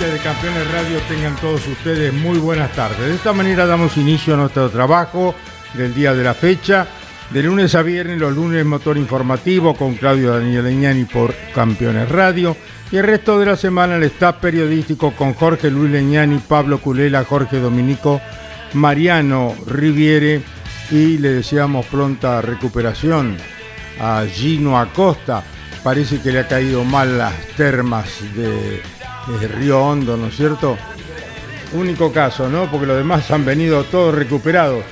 de Campeones Radio tengan todos ustedes muy buenas tardes. De esta manera damos inicio a nuestro trabajo del día de la fecha. De lunes a viernes, los lunes motor informativo con Claudio Daniel Leñani por Campeones Radio. Y el resto de la semana el staff periodístico con Jorge Luis Leñani, Pablo Culela, Jorge Dominico, Mariano Riviere. Y le deseamos pronta recuperación a Gino Acosta. Parece que le ha caído mal las termas de desde Río Hondo, ¿no es cierto? Único caso, ¿no? Porque los demás han venido todos recuperados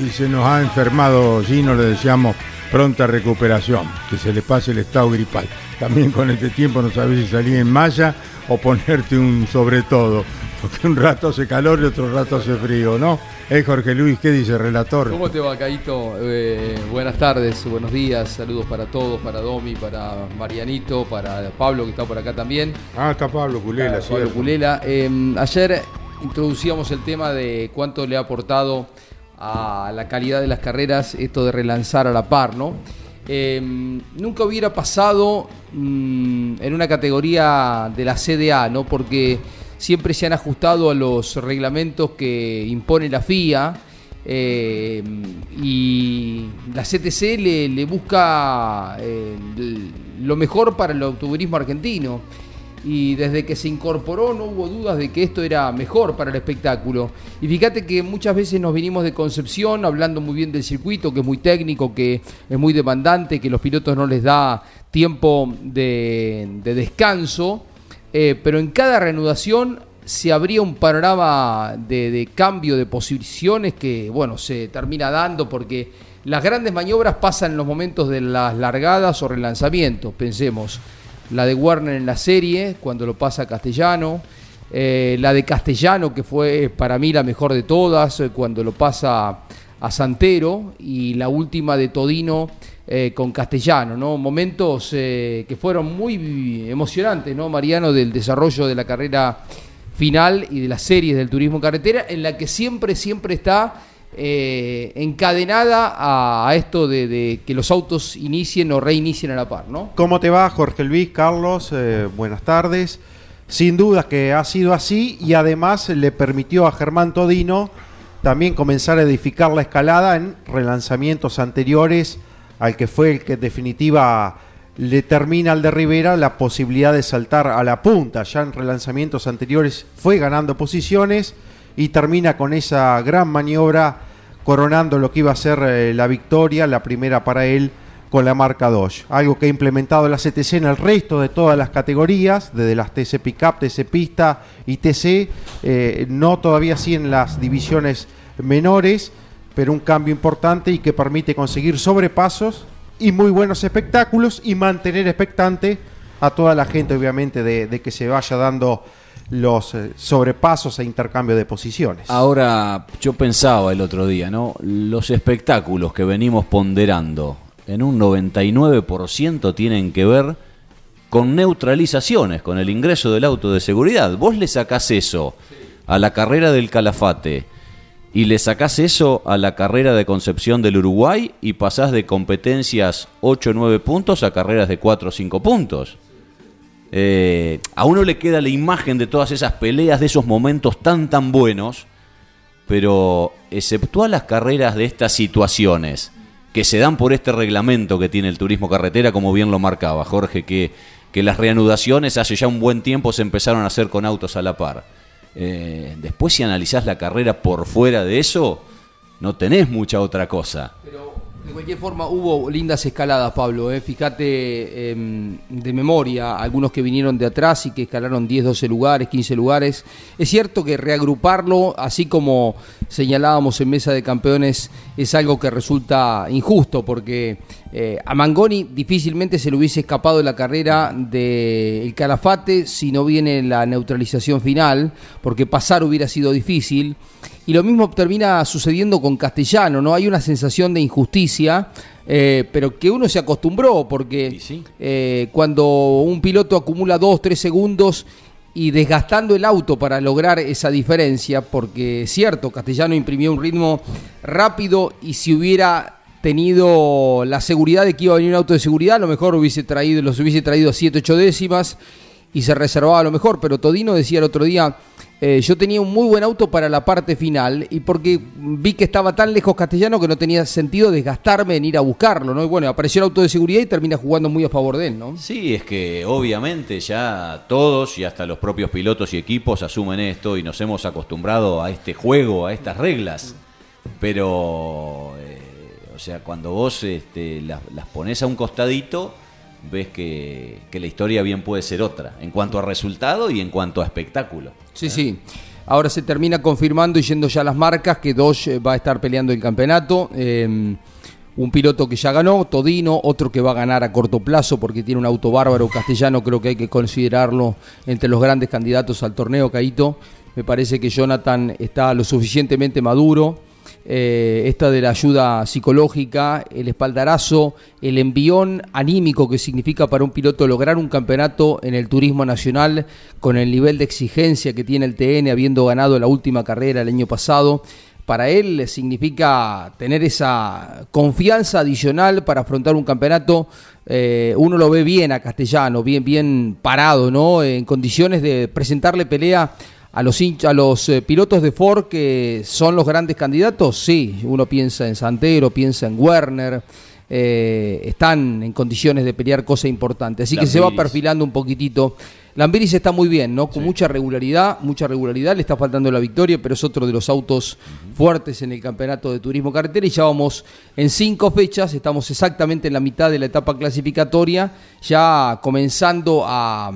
y se nos ha enfermado Gino, le deseamos pronta recuperación, que se le pase el estado gripal. También con este tiempo no sabes si salir en malla o ponerte un sobre todo, porque un rato hace calor y otro rato hace frío, ¿no? Eh, Jorge Luis, ¿qué dice relator? ¿Cómo te va, Caito? Eh, buenas tardes, buenos días, saludos para todos, para Domi, para Marianito, para Pablo que está por acá también. Ah, está Pablo Culela, sí. Pablo Culela. Eh, ayer introducíamos el tema de cuánto le ha aportado a la calidad de las carreras esto de relanzar a la par, ¿no? nunca hubiera pasado mm, en una categoría de la CDA, ¿no? Porque siempre se han ajustado a los reglamentos que impone la FIA. Eh, y la CTC le, busca eh, lo mejor para el automovilismo argentino. Y desde que se incorporó no hubo dudas de que esto era mejor para el espectáculo. Y fíjate que muchas veces nos vinimos de Concepción hablando muy bien del circuito, que es muy técnico, que es muy demandante, que los pilotos no les da tiempo de descanso. Eh, pero en cada reanudación se abría un panorama de, cambio de posiciones que, bueno, se termina dando porque las grandes maniobras pasan en los momentos de las largadas o relanzamientos. Pensemos, la de Werner en la serie, cuando lo pasa a Castellano, eh, la de Castellano, que fue para mí la mejor de todas, eh, cuando lo pasa a Santero, y la última de Todino eh, con Castellano, ¿no? Momentos eh, que fueron muy emocionantes, ¿no, Mariano, del desarrollo de la carrera final y de las series del turismo carretera, en la que siempre, siempre está eh, encadenada a, esto de, que los autos inicien o reinicien a la par, ¿no? ¿Cómo te va, Jorge Luis, Carlos? buenas tardes. Sin duda que ha sido así y además le permitió a Germán Todino también comenzar a edificar la escalada en relanzamientos anteriores al que fue el que en definitiva le termina al de Rivera la posibilidad de saltar a la punta. Ya en relanzamientos anteriores fue ganando posiciones y termina con esa gran maniobra coronando lo que iba a ser eh, la victoria, la primera para él con la marca Dodge. Algo que ha implementado la CTC en el resto de todas las categorías, desde las TC Pickup, TC Pista y TC, eh, no todavía sí en las divisiones menores pero un cambio importante y que permite conseguir sobrepasos y muy buenos espectáculos y mantener expectante a toda la gente, obviamente, de, que se vaya dando los eh, sobrepasos e intercambio de posiciones. Ahora, yo pensaba el otro día, ¿no? Los espectáculos que venimos ponderando en un 99% tienen que ver con neutralizaciones, con el ingreso del auto de seguridad. Vos le sacás eso a la carrera del Calafate, y le sacás eso a la carrera de Concepción del Uruguay y pasás de competencias 8 o 9 puntos a carreras de 4 o 5 puntos. Eh, a uno le queda la imagen de todas esas peleas, de esos momentos tan tan buenos, pero exceptúa las carreras de estas situaciones que se dan por este reglamento que tiene el turismo carretera, como bien lo marcaba Jorge, que que las reanudaciones hace ya un buen tiempo se empezaron a hacer con autos a la par. Eh, después si analizás la carrera por fuera de eso, no tenés mucha otra cosa. Pero de cualquier forma hubo lindas escaladas, Pablo. ¿eh? Fíjate em, de memoria, algunos que vinieron de atrás y que escalaron 10, 12 lugares, 15 lugares. Es cierto que reagruparlo, así como señalábamos en Mesa de Campeones, es algo que resulta injusto porque eh, a Mangoni difícilmente se le hubiese escapado de la carrera del Calafate si no viene la neutralización final, porque pasar hubiera sido difícil. Y lo mismo termina sucediendo con Castellano, ¿no? Hay una sensación de injusticia, eh, pero que uno se acostumbró, porque eh, cuando un piloto acumula dos, tres segundos y desgastando el auto para lograr esa diferencia, porque es cierto, Castellano imprimió un ritmo rápido y si hubiera tenido la seguridad de que iba a venir un auto de seguridad, a lo mejor hubiese traído, los hubiese traído a 7, 8 décimas y se reservaba a lo mejor, pero Todino decía el otro día, eh, yo tenía un muy buen auto para la parte final y porque vi que estaba tan lejos castellano que no tenía sentido desgastarme en ir a buscarlo, ¿no? Y bueno, apareció el auto de seguridad y termina jugando muy a favor de él, ¿no? Sí, es que obviamente ya todos y hasta los propios pilotos y equipos asumen esto y nos hemos acostumbrado a este juego, a estas reglas. Pero, o sea, cuando vos este, las, las pones a un costadito, ves que, que, la historia bien puede ser otra, en cuanto a resultado y en cuanto a espectáculo. Sí, sí. Ahora se termina confirmando y yendo ya las marcas que Dodge va a estar peleando el campeonato. Eh, un piloto que ya ganó, Todino, otro que va a ganar a corto plazo porque tiene un auto bárbaro castellano, creo que hay que considerarlo entre los grandes candidatos al torneo, Caito. Me parece que Jonathan está lo suficientemente maduro eh, esta de la ayuda psicológica, el espaldarazo, el envión anímico que significa para un piloto lograr un campeonato en el turismo nacional con el nivel de exigencia que tiene el TN habiendo ganado la última carrera el año pasado. Para él significa tener esa confianza adicional para afrontar un campeonato. Eh, uno lo ve bien a Castellano, bien, bien parado, ¿no? En condiciones de presentarle pelea a los, a los eh, pilotos de Ford que son los grandes candidatos, sí, uno piensa en Santero, piensa en Werner, eh, están en condiciones de pelear cosas importantes, así que se va perfilando un poquitito. Lambiris está muy bien, ¿no? Con mucha regularidad, mucha regularidad, le está faltando la victoria, pero es otro de los autos fuertes en el campeonato de turismo carretera y ya vamos en cinco fechas, estamos exactamente en la mitad de la etapa clasificatoria, ya comenzando a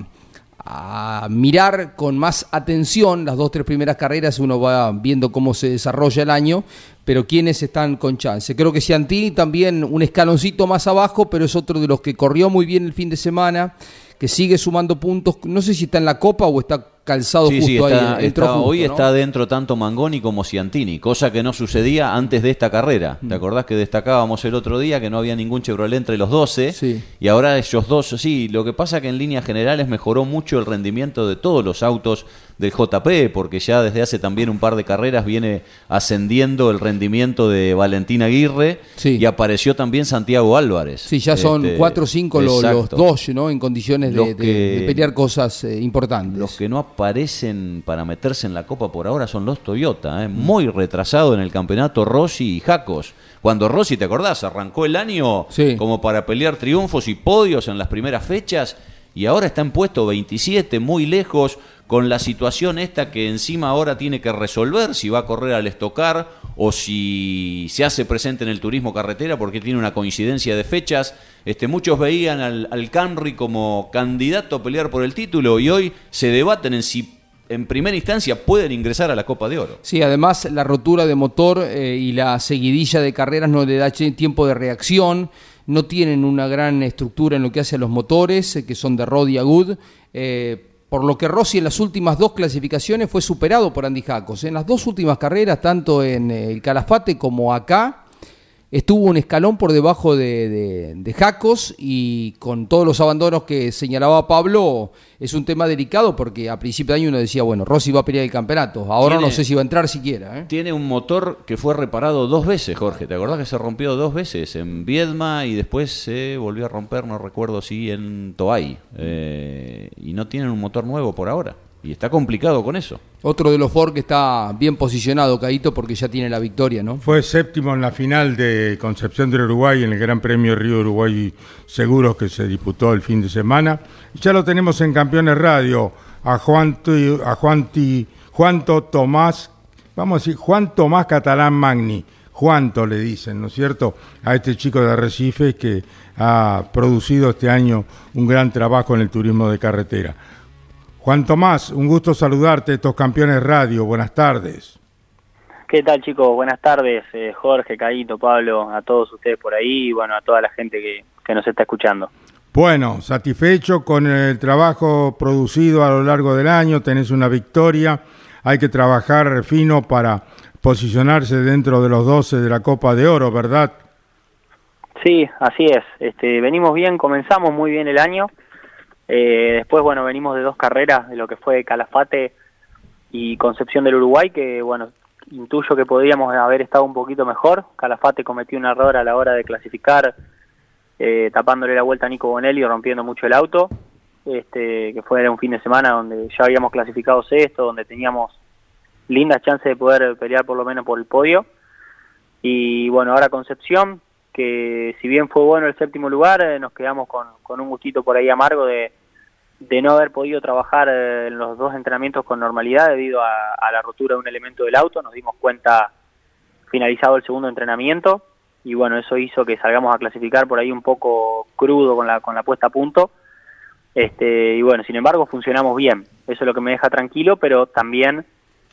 a mirar con más atención las dos, tres primeras carreras, uno va viendo cómo se desarrolla el año, pero quiénes están con chance. Creo que Ciantini también un escaloncito más abajo, pero es otro de los que corrió muy bien el fin de semana, que sigue sumando puntos, no sé si está en la Copa o está calzado sí, justo sí, está, ahí. Está, justo, hoy ¿no? está dentro tanto Mangoni como Ciantini, cosa que no sucedía antes de esta carrera. ¿Te acordás que destacábamos el otro día que no había ningún Chevrolet entre los 12? Sí. Y ahora ellos dos, sí, lo que pasa que en líneas generales mejoró mucho el rendimiento de todos los autos del JP, porque ya desde hace también un par de carreras viene ascendiendo el rendimiento de Valentín Aguirre Sí. y apareció también Santiago Álvarez. Sí, ya son Este, cuatro o cinco los, los dos, ¿no? En condiciones de, que- de pelear cosas eh, importantes. Los que no aparecen para meterse en la Copa por ahora son los Toyota, ¿eh? muy retrasado en el campeonato Rossi y Jacos. Cuando Rossi, ¿te acordás? Arrancó el año Sí. como para pelear triunfos y podios en las primeras fechas y ahora está en puesto 27, muy lejos, con la situación esta que encima ahora tiene que resolver si va a correr al estocar o si se hace presente en el turismo carretera porque tiene una coincidencia de fechas. Este, muchos veían al, al Camry como candidato a pelear por el título y hoy se debaten en si en primera instancia pueden ingresar a la Copa de Oro. Sí, además la rotura de motor eh, y la seguidilla de carreras no le da tiempo de reacción, no tienen una gran estructura en lo que hace a los motores, eh, que son de Rod y Agud, eh, por lo que Rossi en las últimas dos clasificaciones fue superado por Andy Jacos. En las dos últimas carreras, tanto en eh, el Calafate como acá, estuvo un escalón por debajo de, de, de Jacos y con todos los abandonos que señalaba Pablo, es un tema delicado porque a principio de año uno decía, bueno, Rossi va a pelear el campeonato. Ahora Tiene- no sé si va a entrar siquiera. ¿eh? Tiene un motor que fue reparado dos veces, Jorge. ¿Te acordás que se rompió dos veces? En Viedma y después se volvió a romper, no recuerdo si en Toay. Eh, y no tienen un motor nuevo por ahora. Y está complicado con eso. Otro de los Ford que está bien posicionado, Caito, porque ya tiene la victoria, ¿no? Fue séptimo en la final de Concepción del Uruguay en el Gran Premio Río Uruguay Seguros que se disputó el fin de semana. Ya lo tenemos en Campeones Radio a Juan, a Juan, Juanto Tomás, vamos a decir, Juan Tomás Catalán Magni. Juanto le dicen, ¿no es cierto? A este chico de Arrecife que ha producido este año un gran trabajo en el turismo de carretera. Juan Tomás, un gusto saludarte, estos campeones radio, buenas tardes. ¿Qué tal chicos? Buenas tardes, eh, Jorge, Caíto, Pablo, a todos ustedes por ahí y bueno, a toda la gente que, que nos está escuchando. Bueno, satisfecho con el trabajo producido a lo largo del año, tenés una victoria, hay que trabajar fino para posicionarse dentro de los 12 de la Copa de Oro, ¿verdad? Sí, así es. Este, venimos bien, comenzamos muy bien el año eh, después, bueno, venimos de dos carreras, de lo que fue Calafate y Concepción del Uruguay, que, bueno, intuyo que podríamos haber estado un poquito mejor. Calafate cometió un error a la hora de clasificar, eh, tapándole la vuelta a Nico Bonelli, rompiendo mucho el auto. Este, que fue un fin de semana donde ya habíamos clasificado sexto, donde teníamos lindas chances de poder pelear por lo menos por el podio. Y bueno, ahora Concepción, que si bien fue bueno el séptimo lugar, eh, nos quedamos con, con, un gustito por ahí amargo de, de no haber podido trabajar eh, en los dos entrenamientos con normalidad debido a, a, la rotura de un elemento del auto. Nos dimos cuenta finalizado el segundo entrenamiento y bueno, eso hizo que salgamos a clasificar por ahí un poco crudo con la, con la puesta a punto. Este, y bueno, sin embargo funcionamos bien. Eso es lo que me deja tranquilo, pero también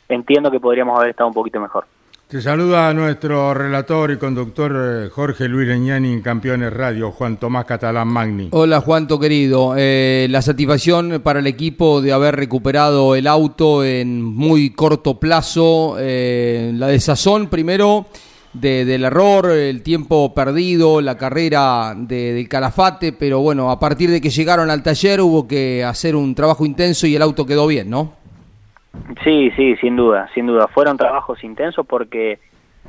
entiendo que podríamos haber estado un poquito mejor. Te saluda nuestro relator y conductor eh, Jorge Luis Leñani en Campeones Radio, Juan Tomás Catalán Magni. Hola Juanto querido, eh, la satisfacción para el equipo de haber recuperado el auto en muy corto plazo, eh, la desazón primero de, del error, el tiempo perdido, la carrera de, del Calafate, pero bueno, a partir de que llegaron al taller hubo que hacer un trabajo intenso y el auto quedó bien, ¿no? Sí, sí, sin duda, sin duda. Fueron trabajos intensos porque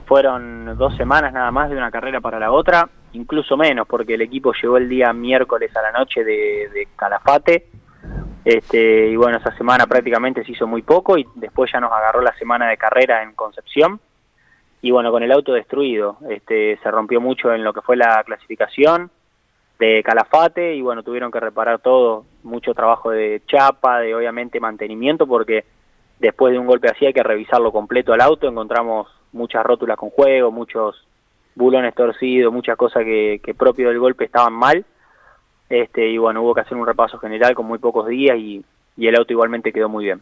fueron dos semanas nada más de una carrera para la otra, incluso menos porque el equipo llegó el día miércoles a la noche de, de Calafate. Este, y bueno, esa semana prácticamente se hizo muy poco y después ya nos agarró la semana de carrera en Concepción. Y bueno, con el auto destruido, este, se rompió mucho en lo que fue la clasificación de Calafate y bueno, tuvieron que reparar todo, mucho trabajo de chapa, de obviamente mantenimiento porque después de un golpe así hay que revisarlo completo al auto, encontramos muchas rótulas con juego, muchos bulones torcidos, muchas cosas que, que propio del golpe estaban mal, este y bueno, hubo que hacer un repaso general con muy pocos días y, el auto igualmente quedó muy bien.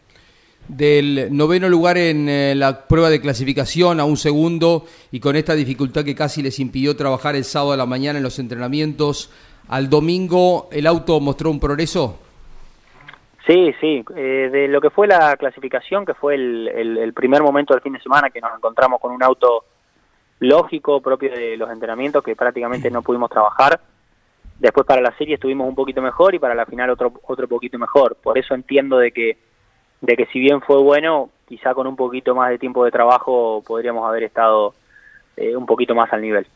Del noveno lugar en eh, la prueba de clasificación a un segundo y con esta dificultad que casi les impidió trabajar el sábado a la mañana en los entrenamientos, al domingo el auto mostró un progreso. Sí, sí, eh, de lo que fue la clasificación, que fue el, el, primer momento del fin de semana que nos encontramos con un auto lógico propio de los entrenamientos que prácticamente no pudimos trabajar. Después para la serie estuvimos un poquito mejor y para la final otro otro poquito mejor. Por eso entiendo de que de que si bien fue bueno, quizá con un poquito más de tiempo de trabajo podríamos haber estado eh, un poquito más al nivel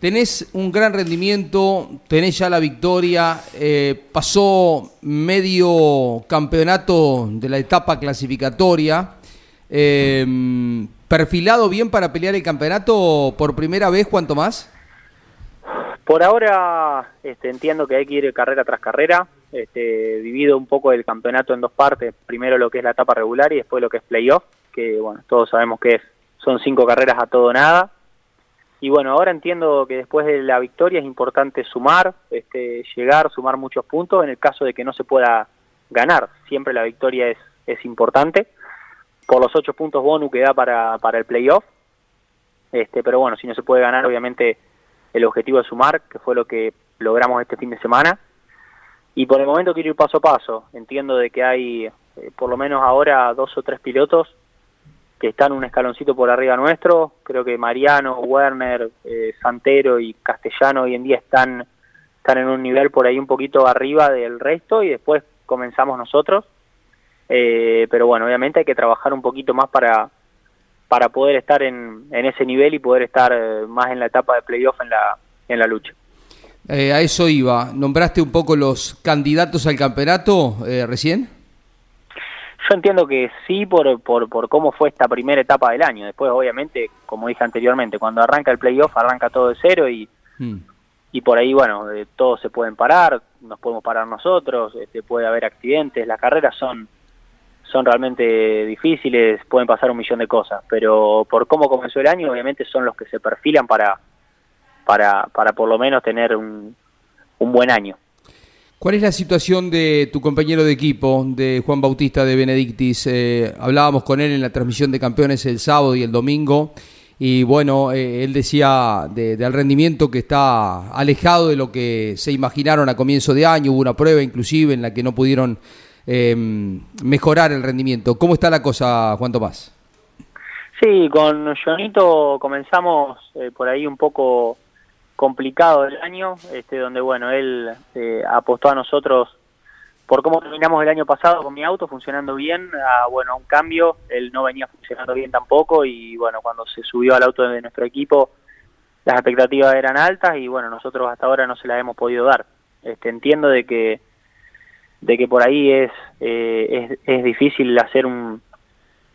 tenés un gran rendimiento, tenés ya la victoria, eh, pasó medio campeonato de la etapa clasificatoria, eh, perfilado bien para pelear el campeonato por primera vez, ¿cuánto más? Por ahora este, entiendo que hay que ir carrera tras carrera, este, divido un poco el campeonato en dos partes, primero lo que es la etapa regular y después lo que es playoff, que bueno, todos sabemos que son cinco carreras a todo nada, y bueno, ahora entiendo que después de la victoria es importante sumar, este, llegar, sumar muchos puntos en el caso de que no se pueda ganar. Siempre la victoria es, es importante por los ocho puntos bonus que da para, para el playoff. Este, pero bueno, si no se puede ganar, obviamente el objetivo es sumar, que fue lo que logramos este fin de semana. Y por el momento quiero ir paso a paso. Entiendo de que hay, eh, por lo menos ahora, dos o tres pilotos que están un escaloncito por arriba nuestro. Creo que Mariano, Werner, eh, Santero y Castellano hoy en día están, están en un nivel por ahí un poquito arriba del resto y después comenzamos nosotros. Eh, pero bueno, obviamente hay que trabajar un poquito más para, para poder estar en, en ese nivel y poder estar eh, más en la etapa de playoff en la, en la lucha. Eh, a eso iba. ¿Nombraste un poco los candidatos al campeonato eh, recién? Yo entiendo que sí por, por, por cómo fue esta primera etapa del año. Después, obviamente, como dije anteriormente, cuando arranca el playoff, arranca todo de cero y, Mm. y por ahí, bueno, eh, todos se pueden parar, nos podemos parar nosotros, este, puede haber accidentes, las carreras son, son realmente difíciles, pueden pasar un millón de cosas, pero por cómo comenzó el año, obviamente son los que se perfilan para, para, para por lo menos tener un, un buen año. ¿Cuál es la situación de tu compañero de equipo, de Juan Bautista de Benedictis? Eh, hablábamos con él en la transmisión de campeones el sábado y el domingo. Y bueno, eh, él decía de- del rendimiento que está alejado de lo que se imaginaron a comienzo de año. Hubo una prueba inclusive en la que no pudieron eh, mejorar el rendimiento. ¿Cómo está la cosa, Juan Tomás? Sí, con Jonito comenzamos eh, por ahí un poco complicado el año, este, donde bueno, él eh, apostó a nosotros por cómo terminamos el año pasado con mi auto funcionando bien, a bueno, un cambio, él no venía funcionando bien tampoco y bueno, cuando se subió al auto de nuestro equipo las expectativas eran altas y bueno, nosotros hasta ahora no se las hemos podido dar. Este, entiendo de que de que por ahí es eh, es, es difícil hacer un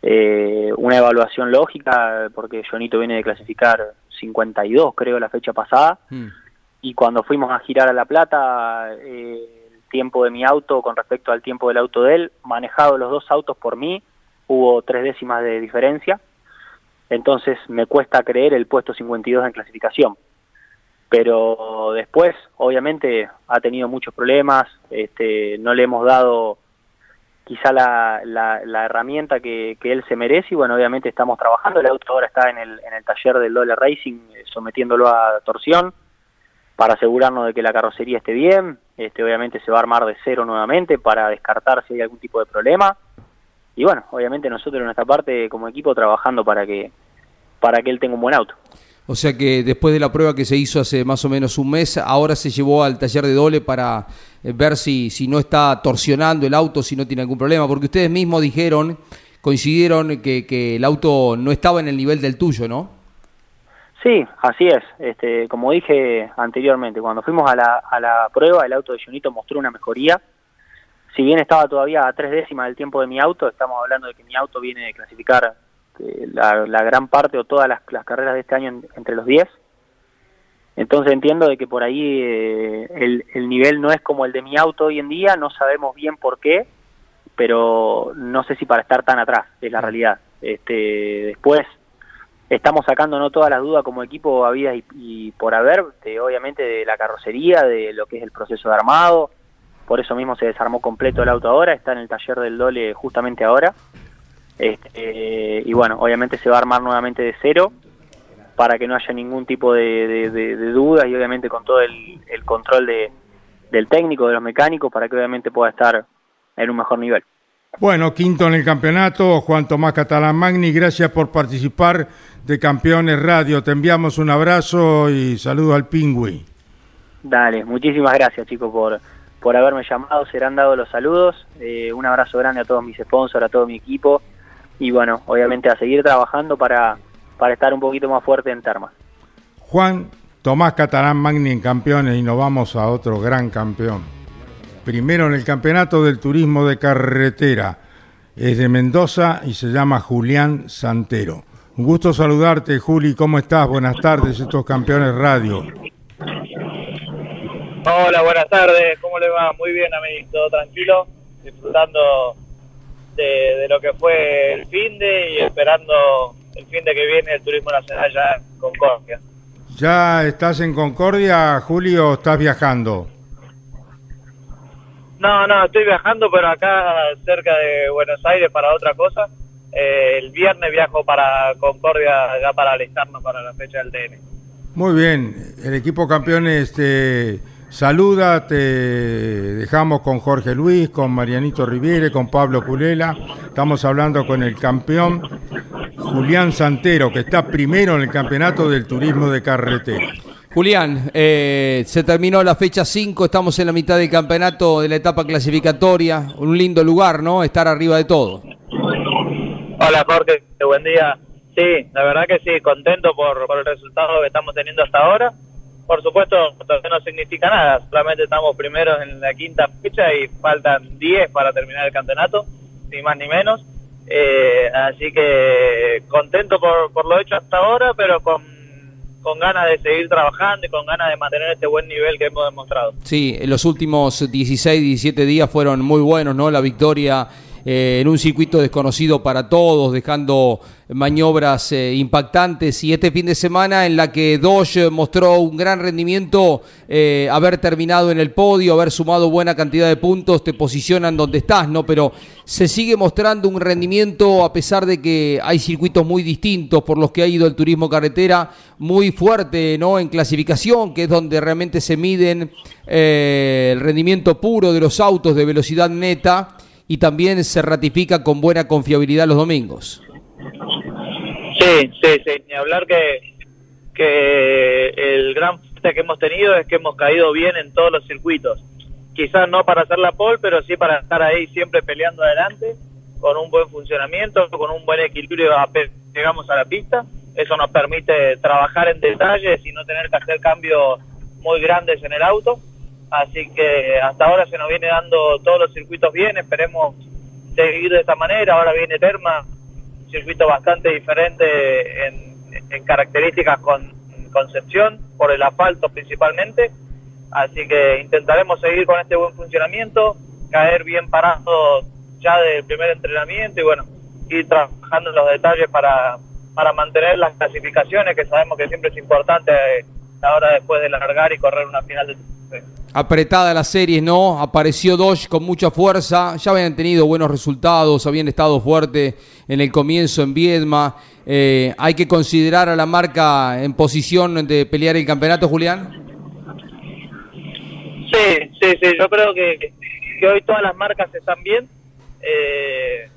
eh, una evaluación lógica porque Jonito viene de clasificar 52 creo la fecha pasada Mm. y cuando fuimos a girar a La Plata, eh, el tiempo de mi auto con respecto al tiempo del auto de él, manejado los dos autos por mí, hubo tres décimas de diferencia, entonces me cuesta creer el puesto 52 en clasificación. Pero después, obviamente, ha tenido muchos problemas, este, no le hemos dado quizá la, la, la herramienta que, que él se merece y bueno, obviamente estamos trabajando, el auto ahora está en el, en el taller del Dole Racing eh, sometiéndolo a torsión para asegurarnos de que la carrocería esté bien, este obviamente se va a armar de cero nuevamente para descartar si hay algún tipo de problema y bueno, obviamente nosotros en nuestra parte como equipo trabajando para que para que él tenga un buen auto. O sea que después de la prueba que se hizo hace más o menos un mes, ahora se llevó al taller de Dole para eh, ver si, si no está torsionando el auto, si no tiene algún problema, porque ustedes mismos dijeron, coincidieron que, que el auto no estaba en el nivel del tuyo, ¿no? Sí, así es. Este, como dije anteriormente, cuando fuimos a la, a la prueba, el auto de Junito mostró una mejoría. Si bien estaba todavía a tres décimas del tiempo de mi auto, estamos hablando de que mi auto viene de clasificar eh, la, la gran parte o todas las, carreras de este año en- entre los 10. Entonces entiendo de que por ahí eh, el, el nivel no es como el de mi auto hoy en día, no sabemos bien por qué, pero no sé si para estar tan atrás, es la realidad. Este, después estamos sacando no todas las dudas como equipo habidas y, y por haber, obviamente de la carrocería, de lo que es el proceso de armado, por eso mismo se desarmó completo el auto ahora, está en el taller del Dole justamente ahora, este, y bueno, obviamente se va a armar nuevamente de cero para que no haya ningún tipo de, de- de- de dudas y obviamente con todo el, el control de, del técnico, de los mecánicos, para que obviamente pueda estar en un mejor nivel. Bueno, quinto en el campeonato, Juan Tomás Catalán Magni, gracias por participar de Campeones Radio. Te enviamos un abrazo y saludo al Pingüi. Dale, muchísimas gracias chicos por, por haberme llamado, serán dados los saludos, eh, un abrazo grande a todos mis sponsors, a todo mi equipo y bueno, obviamente a seguir trabajando para, para estar un poquito más fuerte en Termas. Juan Tomás Catalán Magni en Campeones y nos vamos a otro gran campeón. Primero en el Campeonato del Turismo de Carretera. Es de Mendoza y se llama Julián Santero. Un gusto saludarte, Juli. ¿Cómo estás? Buenas tardes, estos Campeones Radio. Hola, buenas tardes. ¿Cómo le va? Muy bien a mí, todo tranquilo, disfrutando de, de lo que fue el fin de y esperando el fin de que viene el turismo nacional ya en Concordia. ¿Ya estás en Concordia, Juli, o estás viajando? No, no, estoy viajando, pero acá cerca de Buenos Aires para otra cosa. Eh, el viernes viajo para Concordia ya para alistarnos para la fecha del TN. Muy bien, el equipo campeones te saluda, te dejamos con Jorge Luis, con Marianito Riviere, con Pablo Culela. Estamos hablando con el campeón Julián Santero, que está primero en el campeonato del turismo de carretera. Julián, eh, se terminó la fecha 5, estamos en la mitad del campeonato de la etapa clasificatoria, un lindo lugar, ¿no? Estar arriba de todo. Hola Jorge, buen día. Sí, la verdad que sí, contento por, por el resultado que estamos teniendo hasta ahora. Por supuesto, no significa nada, solamente estamos primeros en la quinta fecha y faltan 10 para terminar el campeonato. ni más ni menos. Eh, así que contento por, por lo hecho hasta ahora, pero con, con ganas de seguir trabajando y con ganas de mantener este buen nivel que hemos demostrado. Sí, los últimos 16, 17 días fueron muy buenos, ¿no? La victoria eh, en un circuito desconocido para todos, dejando maniobras eh, impactantes. Y este fin de semana en la que Dodge mostró un gran rendimiento, eh, haber terminado en el podio, haber sumado buena cantidad de puntos, te posicionan donde estás, ¿no? Pero se sigue mostrando un rendimiento a pesar de que hay circuitos muy distintos por los que ha ido el turismo carretera, muy fuerte, ¿no? En clasificación, que es donde realmente se miden el rendimiento puro de los autos de velocidad neta y también se ratifica con buena confiabilidad los domingos. Sí, sí, sí, ni hablar que, que el gran fuerte que hemos tenido es que hemos caído bien en todos los circuitos. Quizás no para hacer la pole, pero sí para estar ahí siempre peleando adelante, con un buen funcionamiento, con un buen equilibrio, llegamos a la pista. Eso nos permite trabajar en detalles y no tener que hacer cambios muy grandes en el auto Así que hasta ahora se nos viene dando todos los circuitos bien, esperemos seguir de esta manera. Ahora viene Terma, un circuito bastante diferente en, características con Concepción, por el asfalto principalmente. Así que intentaremos seguir con este buen funcionamiento, caer bien parados ya del primer entrenamiento y bueno, ir trabajando en los detalles para, para mantener las clasificaciones, que sabemos que siempre es importante ahora después de largar y correr una final de apretada la serie, ¿no? Apareció Dodge con mucha fuerza, ya habían tenido buenos resultados, habían estado fuerte en el comienzo en Viedma. Eh, ¿Hay que considerar a la marca en posición de pelear el campeonato, Julián? Sí, sí, sí, yo creo que, que hoy todas las marcas están bien. Eh,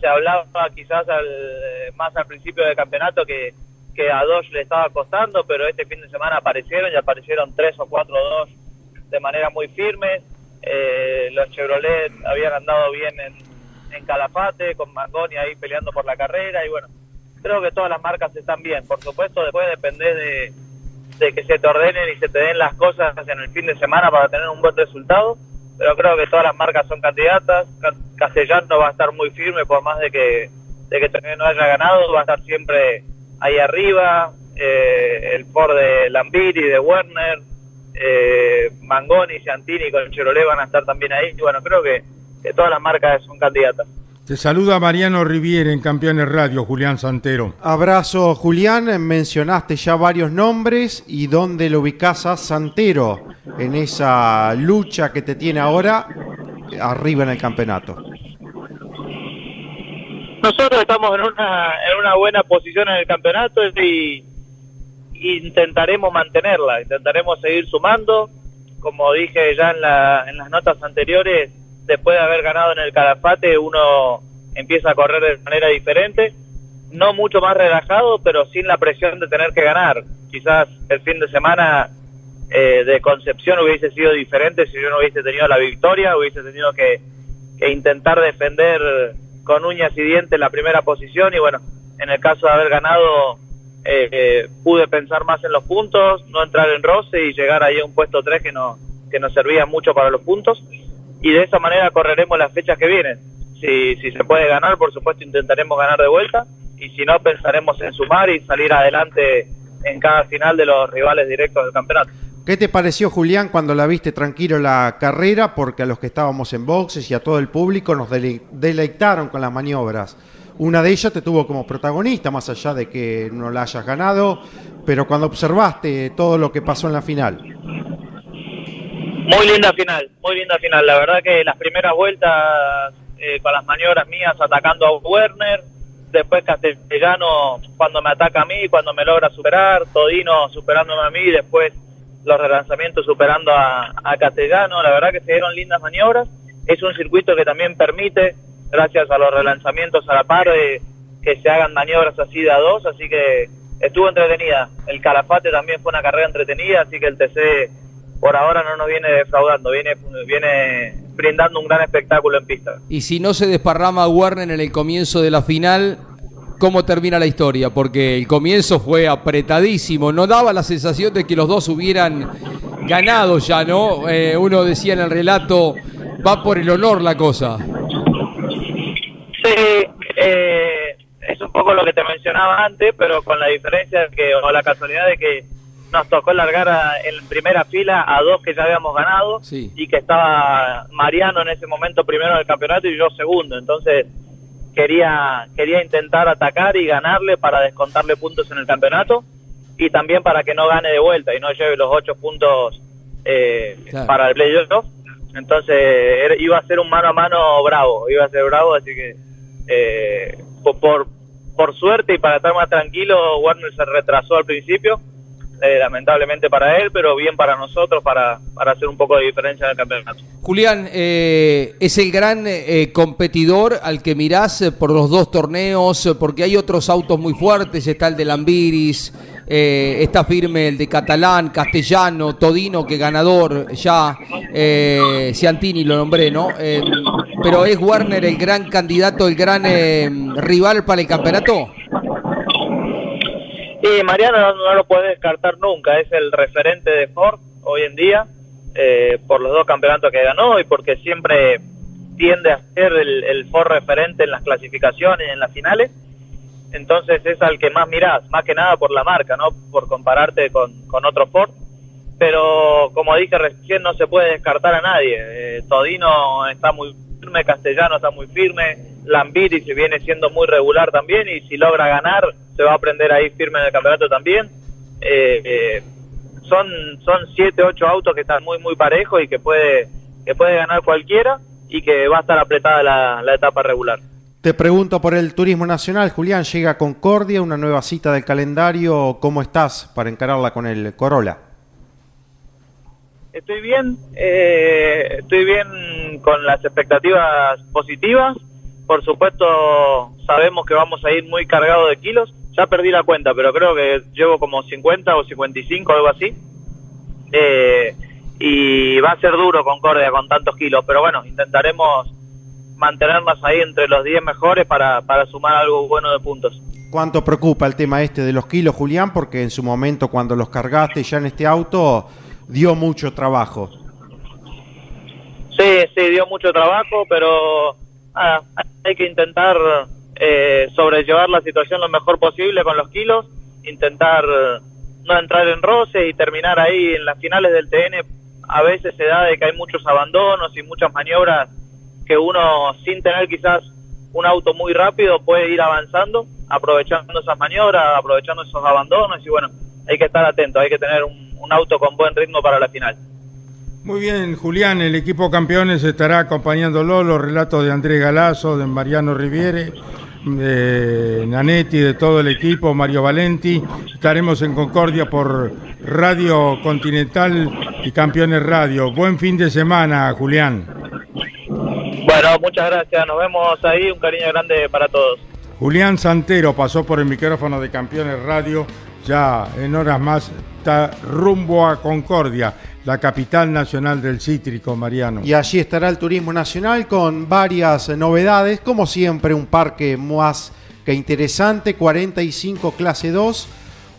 se hablaba quizás más al principio del campeonato que, que a Dodge le estaba costando, pero este fin de semana aparecieron y aparecieron tres o cuatro Dodge de manera muy firme. Eh, los Chevrolet habían andado bien en, en Calafate, con Mangoni ahí peleando por la carrera y bueno, creo que todas las marcas están bien. Por supuesto, después depende de, de que se te ordenen y se te den las cosas en el fin de semana para tener un buen resultado, pero creo que todas las marcas son candidatas. Castellano va a estar muy firme por más de que, de que también no haya ganado, va a estar siempre ahí arriba. Eh, el Ford de Lambiri, de Werner, eh, Mangoni, Santini con Chevrolet van a estar también ahí. Y bueno, creo que, todas las marcas son candidatas. Te saluda Mariano Riviere en Campeones Radio, Julián Santero. Abrazo, Julián. Mencionaste ya varios nombres y dónde lo ubicás a Santero en esa lucha que te tiene ahora arriba en el campeonato. Nosotros estamos en una, en una buena posición en el campeonato y intentaremos mantenerla, intentaremos seguir sumando. Como dije ya en, la, en las notas anteriores, después de haber ganado en el Calafate, uno empieza a correr de manera diferente, no mucho más relajado, pero sin la presión de tener que ganar. Quizás el fin de semana eh, de Concepción hubiese sido diferente si yo no hubiese tenido la victoria, hubiese tenido que, que intentar defender con uñas y dientes la primera posición y bueno, en el caso de haber ganado eh, pude pensar más en los puntos, no entrar en roce y llegar ahí a un puesto 3 que, no, que nos servía mucho para los puntos. Y de esa manera correremos las fechas que vienen. Si, si se puede ganar, por supuesto intentaremos ganar de vuelta. Y si no, pensaremos en sumar y salir adelante en cada final de los rivales directos del campeonato. ¿Qué te pareció, Julián, cuando la viste tranquilo la carrera? Porque a los que estábamos en boxes y a todo el público nos deleitaron con las maniobras. Una de ellas te tuvo como protagonista, más allá de que no la hayas ganado, pero cuando observaste todo lo que pasó en la final. Muy linda final, muy linda final. La verdad que las primeras vueltas eh, con las maniobras mías atacando a Werner, después Castellano cuando me ataca a mí, cuando me logra superar, Todino superándome a mí, después los relanzamientos superando a, a Castellano. La verdad que se dieron lindas maniobras. Es un circuito que también permite gracias a los relanzamientos a la par, de que se hagan maniobras así de a dos, así que estuvo entretenida. El Calafate también fue una carrera entretenida, así que el TC por ahora no nos viene defraudando, viene, viene brindando un gran espectáculo en pista. Y si no se desparrama Warner en el comienzo de la final, ¿cómo termina la historia? Porque el comienzo fue apretadísimo, no daba la sensación de que los dos hubieran ganado ya, ¿no? Eh, uno decía en el relato, va por el honor la cosa. Sí, eh, es un poco lo que te mencionaba antes, pero con la diferencia que, o la casualidad de que nos tocó largar a, en primera fila a dos que ya habíamos ganado sí. y que estaba Mariano en ese momento primero del campeonato y yo segundo. Entonces quería, quería intentar atacar y ganarle para descontarle puntos en el campeonato y también para que no gane de vuelta y no lleve los ocho puntos eh, para el playoff. Entonces iba a ser un mano a mano bravo, iba a ser bravo, así que eh, por, por suerte y para estar más tranquilo, Warner se retrasó al principio eh, lamentablemente para él, pero bien para nosotros, para, para hacer un poco de diferencia en el campeonato. Julián, eh, es el gran eh, competidor al que mirás por los dos torneos, porque hay otros autos muy fuertes, está el de Lambiris, está firme el de Catalán, Castellano, Todino, que ganador ya, Ciantini lo nombré, ¿no? Pero ¿es Warner el gran candidato, el gran rival para el campeonato? Y Mariano no, lo puede descartar nunca, es el referente de Ford hoy en día, eh, por los dos campeonatos que ganó y porque siempre tiende a ser el, Ford referente en las clasificaciones y en las finales. Entonces es al que más mirás, más que nada por la marca, no por compararte con, con otro Ford. Pero como dije recién, no se puede descartar a nadie. Eh, Todino está muy firme, Castellano está muy firme, Lambiri se viene siendo muy regular también y si logra ganar se va a aprender ahí firme en el campeonato también. Eh, eh, son son siete, ocho autos que están muy muy parejos y que puede que puede ganar cualquiera y que va a estar apretada la, etapa regular. Te pregunto por el turismo nacional, Julián, llega Concordia, una nueva cita del calendario, ¿cómo estás para encararla con el Corolla? Estoy bien, eh, estoy bien con las expectativas positivas, por supuesto sabemos que vamos a ir muy cargados de kilos, ya perdí la cuenta, pero creo que llevo como 50 o 55, algo así. Eh, y va a ser duro Concordia con tantos kilos, pero bueno, intentaremos mantenernos ahí entre los 10 mejores para, para sumar algo bueno de puntos. ¿Cuánto preocupa el tema este de los kilos, Julián? Porque en su momento cuando los cargaste ya en este auto dio mucho trabajo. Sí, sí, dio mucho trabajo, pero hay que intentar eh, sobrellevar la situación lo mejor posible con los kilos, intentar no entrar en roce y terminar ahí en las finales del TN. A veces se da de que hay muchos abandonos y muchas maniobras que uno sin tener quizás un auto muy rápido puede ir avanzando, aprovechando esas maniobras, aprovechando esos abandonos y bueno, hay que estar atento, hay que tener un, un auto con buen ritmo para la final. Muy bien, Julián, el equipo campeones estará acompañándolo, los relatos de Andrés Galazo, de Mariano Riviere, de Nanetti, de todo el equipo, Mario Valenti. Estaremos en Concordia por Radio Continental y Campeones Radio. Buen fin de semana, Julián. Bueno, muchas gracias. Nos vemos ahí. Un cariño grande para todos. Julián Santero pasó por el micrófono de Campeones Radio. Ya en horas más está rumbo a Concordia la capital nacional del cítrico, Mariano. Y allí estará el turismo nacional con varias novedades, como siempre un parque más que interesante, 45 clase 2,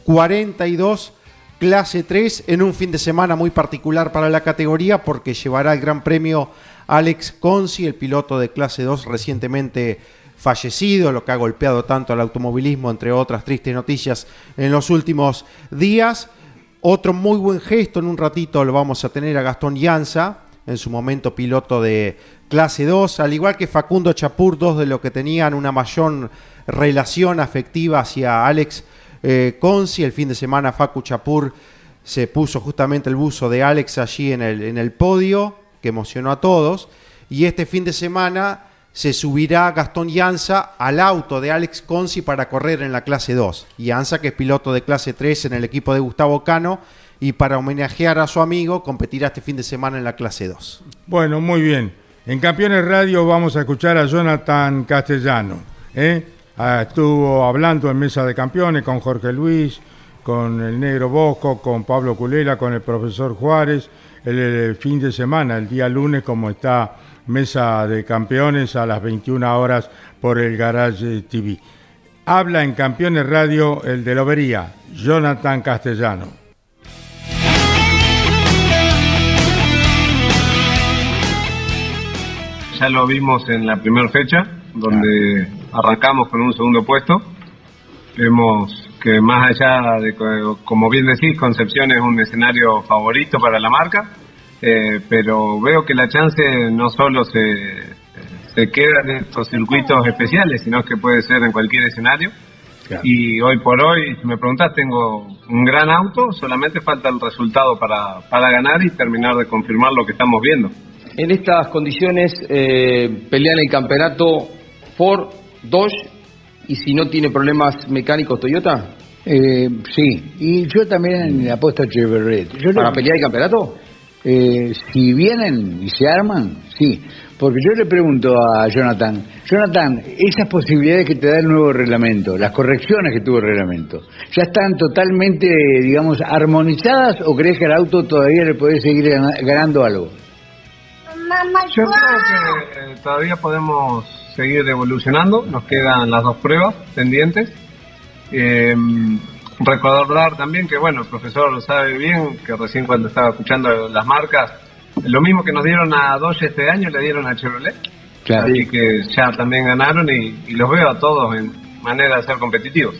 42 clase 3 en un fin de semana muy particular para la categoría porque llevará el Gran Premio Alex Conci, el piloto de clase 2 recientemente fallecido, lo que ha golpeado tanto al automovilismo, entre otras tristes noticias en los últimos días. Otro muy buen gesto, en un ratito lo vamos a tener a Gastón Llanza, en su momento piloto de clase 2, al igual que Facundo Chapur, dos de los que tenían una mayor relación afectiva hacia Alex eh, Conci. El fin de semana Facu Chapur se puso justamente el buzo de Alex allí en el, en el podio, que emocionó a todos. Y este fin de semana se subirá Gastón Llanza al auto de Alex Conci para correr en la clase 2. Llanza, que es piloto de clase 3 en el equipo de Gustavo Cano, y para homenajear a su amigo, competirá este fin de semana en la clase 2. Bueno, muy bien. En Campeones Radio vamos a escuchar a Jonathan Castellano. ¿eh? Ah, estuvo hablando en Mesa de Campeones con Jorge Luis, con el Negro Bosco, con Pablo Culela, con el profesor Juárez, el fin de semana, el día lunes, como está Mesa de Campeones a las 21 horas por el Garage TV. Habla en Campeones Radio el de Lobería, Jonathan Castellano. Ya lo vimos en la primera fecha, donde arrancamos con un segundo puesto. Vemos que más allá de, como bien decís, Concepción es un escenario favorito para la marca, eh, pero veo que la chance no solo se, se queda en estos circuitos especiales, sino que puede ser en cualquier escenario. Y hoy por hoy, si me preguntas, tengo un gran auto, solamente falta el resultado para, para ganar y terminar de confirmar lo que estamos viendo. En estas condiciones eh, pelean el campeonato Ford, Dodge y si no tiene problemas mecánicos Toyota. Eh, sí, y yo también apuesto a Chevrolet. ¿Para pelear el campeonato? Eh, si vienen y se arman, sí. Porque yo le pregunto a Jonathan, Jonathan, esas posibilidades que te da el nuevo reglamento, las correcciones que tuvo el reglamento, ¿ya están totalmente, digamos, armonizadas o crees que el auto todavía le puede seguir ganando algo? Yo creo que eh, todavía podemos seguir evolucionando, nos quedan las dos pruebas pendientes. Eh, recordar también que, bueno, el profesor lo sabe bien, que recién cuando estaba escuchando las marcas, lo mismo que nos dieron a Dodge este año, le dieron a Chevrolet. Claro. Así que ya también ganaron y, los veo a todos en manera de ser competitivos.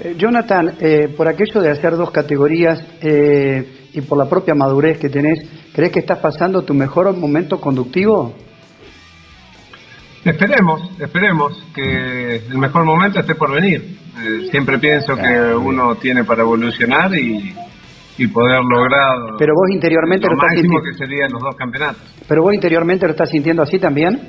Eh, Jonathan, eh, por aquello de hacer dos categorías eh, y por la propia madurez que tenés, ¿crees que estás pasando tu mejor momento conductivo? Esperemos, esperemos que el mejor momento esté por venir. siempre pienso que uno tiene para evolucionar y, y poder lograr pero vos interiormente lo, lo estás máximo que serían los dos campeonatos pero vos interiormente lo estás sintiendo así también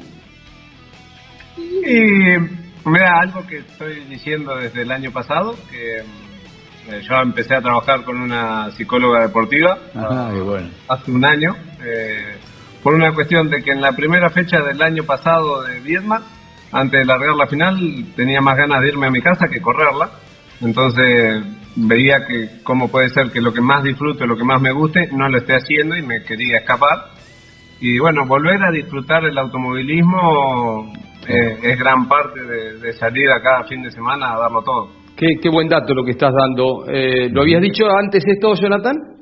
y mira algo que estoy diciendo desde el año pasado que eh, yo empecé a trabajar con una psicóloga deportiva Ajá, bueno. hace un año eh, por una cuestión de que en la primera fecha del año pasado de Vietnam antes de largar la final tenía más ganas de irme a mi casa que correrla entonces veía que cómo puede ser que lo que más disfruto, lo que más me guste, no lo esté haciendo y me quería escapar. Y bueno, volver a disfrutar el automovilismo eh, es gran parte de, salir a cada fin de semana a darlo todo. Qué, buen dato lo que estás dando. Eh, ¿Lo habías dicho antes esto, Jonathan?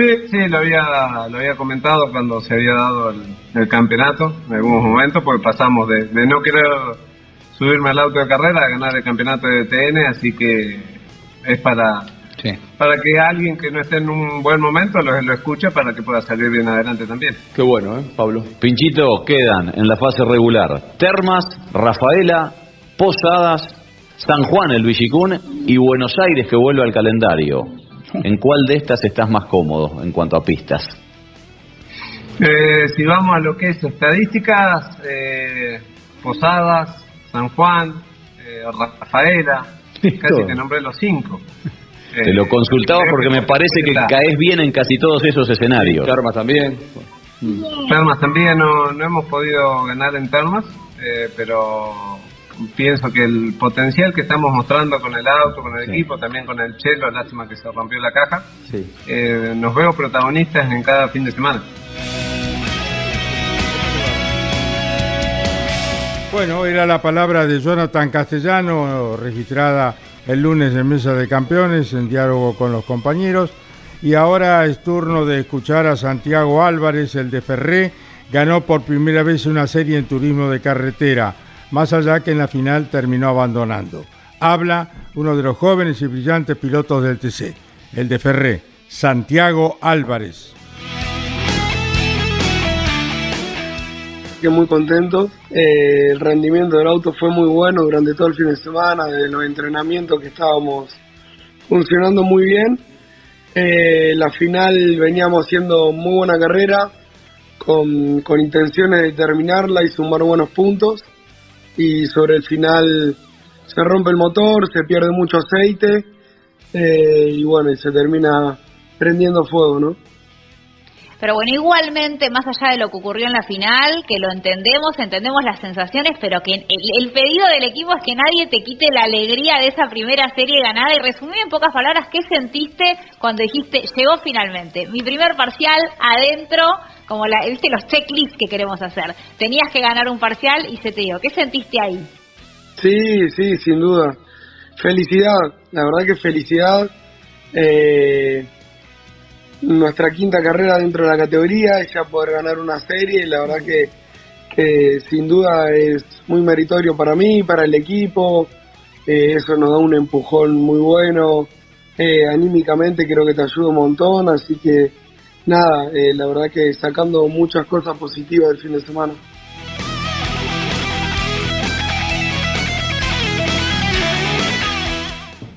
Sí, sí, lo había, lo había comentado cuando se había dado el, campeonato en algunos momentos, porque pasamos de, de no querer subirme al auto de carrera a ganar el campeonato de TN, así que es para para que alguien que no esté en un buen momento lo, lo escuche para que pueda salir bien adelante también. Qué bueno, ¿eh, Pablo? Pinchito, quedan en la fase regular Termas, Rafaela, Posadas, San Juan, el Villicún y Buenos Aires que vuelve al calendario. ¿En cuál de estas estás más cómodo en cuanto a pistas? Eh, si vamos a lo que es estadísticas, eh, Posadas, San Juan, eh, Rafaela, casi te nombré los cinco. Te lo consultaba porque me parece que caes bien en casi todos esos escenarios. Termas también. Termas también, no, no hemos podido ganar en Termas, eh, pero pienso que el potencial que estamos mostrando con el auto, con el equipo, también con el chelo, lástima que se rompió la caja, eh, nos veo protagonistas en cada fin de semana. Bueno, era la palabra de Jonathan Castellano, registrada el lunes en Mesa de Campeones, en diálogo con los compañeros. Y ahora es turno de escuchar a Santiago Álvarez, el de Ferré, ganó por primera vez una serie en turismo de carretera, más allá que en la final terminó abandonando. Habla uno de los jóvenes y brillantes pilotos del TC, el de Ferré, Santiago Álvarez. muy contento. Eh, el rendimiento del auto fue muy bueno durante todo el fin de semana, de los entrenamientos que estábamos funcionando muy bien. Eh, la final veníamos haciendo muy buena carrera, con, con, intenciones de terminarla y sumar buenos puntos. Y sobre el final se rompe el motor, se pierde mucho aceite eh, y bueno, y se termina prendiendo fuego, ¿no? Pero bueno, igualmente, más allá de lo que ocurrió en la final, que lo entendemos, entendemos las sensaciones, pero que el, pedido del equipo es que nadie te quite la alegría de esa primera serie ganada. Y resumir en pocas palabras, ¿qué sentiste cuando dijiste, llegó finalmente? Mi primer parcial adentro, como la, viste los checklists que queremos hacer. Tenías que ganar un parcial y se te dio. ¿Qué sentiste ahí? Sí, sí, sin duda. Felicidad, la verdad que felicidad. Eh, nuestra quinta carrera dentro de la categoría, ya poder ganar una serie, la verdad que, que sin duda es muy meritorio para mí, para el equipo, eh, eso nos da un empujón muy bueno, eh, anímicamente creo que te ayuda un montón, así que nada, eh, la verdad que sacando muchas cosas positivas del fin de semana.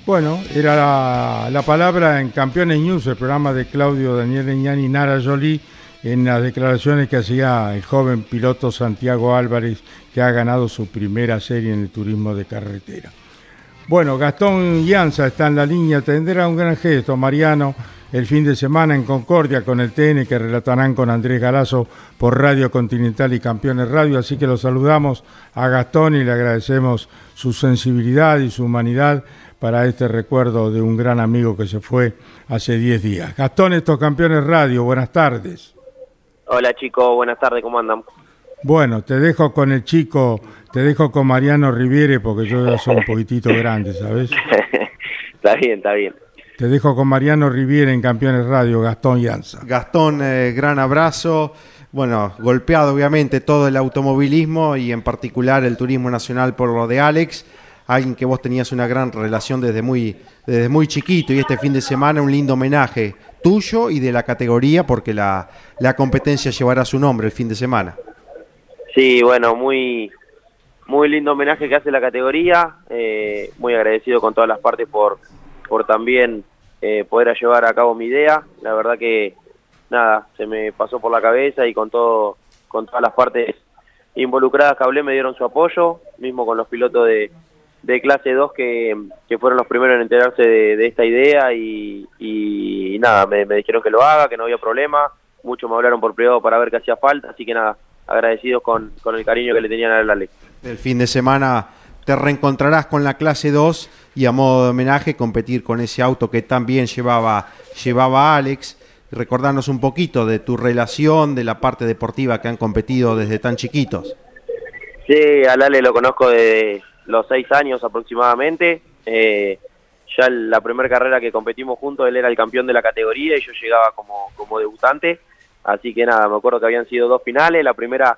Bueno, era la, la palabra en Campeones News, el programa de Claudio Daniel Leñani y Nara Jolie, en las declaraciones que hacía el joven piloto Santiago Álvarez, que ha ganado su primera serie en el turismo de carretera. Bueno, Gastón Llanza está en la línea, tendrá un gran gesto, Mariano, el fin de semana en Concordia con el TN que relatarán con Andrés Galazo por Radio Continental y Campeones Radio, así que lo saludamos a Gastón y le agradecemos su sensibilidad y su humanidad para este recuerdo de un gran amigo que se fue hace 10 días. Gastón, estos Campeones Radio, buenas tardes. Hola chicos, buenas tardes, ¿cómo andan? Bueno, te dejo con el chico, te dejo con Mariano Riviere porque yo ya soy un poquitito grande, ¿sabes? está bien, está bien. Te dejo con Mariano Riviere en Campeones Radio, Gastón Llanza. Gastón, eh, gran abrazo. Bueno, golpeado obviamente todo el automovilismo y en particular el turismo nacional por lo de Alex, alguien que vos tenías una gran relación desde muy, desde muy chiquito y este fin de semana un lindo homenaje tuyo y de la categoría porque la, la competencia llevará su nombre el fin de semana. Sí, bueno, muy, muy lindo homenaje que hace la categoría, eh, muy agradecido con todas las partes por, por también eh, poder llevar a cabo mi idea, la verdad que nada, se me pasó por la cabeza y con todo, con todas las partes involucradas que hablé me dieron su apoyo, mismo con los pilotos de, de clase 2 que, que fueron los primeros en enterarse de, esta idea y, nada, me, me dijeron que lo haga, que no había problema, muchos me hablaron por privado para ver qué hacía falta, así que nada, agradecidos con, con el cariño que le tenían a la ley. El fin de semana te reencontrarás con la clase 2 y a modo de homenaje competir con ese auto que también llevaba, llevaba Alex. Recordarnos un poquito de tu relación, de la parte deportiva que han competido desde tan chiquitos. Sí, a Lale lo conozco de los seis años aproximadamente. Eh, ya la primera carrera que competimos juntos, él era el campeón de la categoría y yo llegaba como, como debutante. Así que nada, me acuerdo que habían sido dos finales. La primera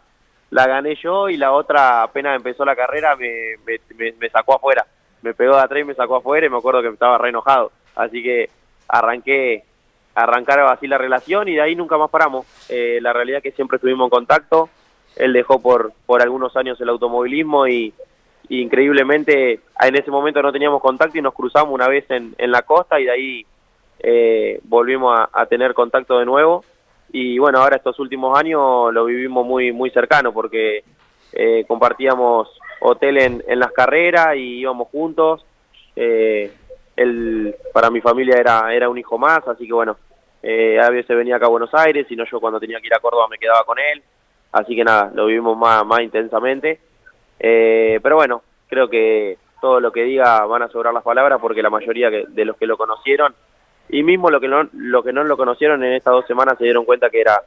la gané yo y la otra apenas empezó la carrera me, me, me, sacó afuera. Me pegó de atrás y me sacó afuera y me acuerdo que estaba re enojado. Así que arranqué, arrancar así la relación y de ahí nunca más paramos. Eh, la realidad es que siempre estuvimos en contacto. Él dejó por, por algunos años el automovilismo y, increíblemente en ese momento no teníamos contacto y nos cruzamos una vez en, en la costa y de ahí eh, volvimos a tener contacto de nuevo y bueno, ahora estos últimos años lo vivimos muy muy cercano porque eh, compartíamos hotel en, en, las carreras y íbamos juntos. Eh, él, para mi familia era, era un hijo más, así que bueno, eh, a veces venía acá a Buenos Aires, y no yo cuando tenía que ir a Córdoba me quedaba con él, así que nada, lo vivimos más, más intensamente. Eh, pero bueno, creo que todo lo que diga van a sobrar las palabras porque la mayoría de los que lo conocieron y mismo lo que no lo que no lo conocieron en estas dos semanas se dieron cuenta que era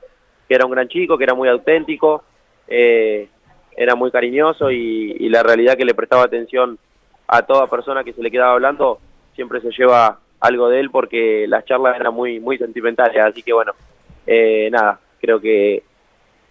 que era un gran chico que era muy auténtico eh, era muy cariñoso y, y, la realidad que le prestaba atención a toda persona que se le quedaba hablando siempre se lleva algo de él porque las charlas eran muy muy sentimentales. Así que bueno eh, nada creo que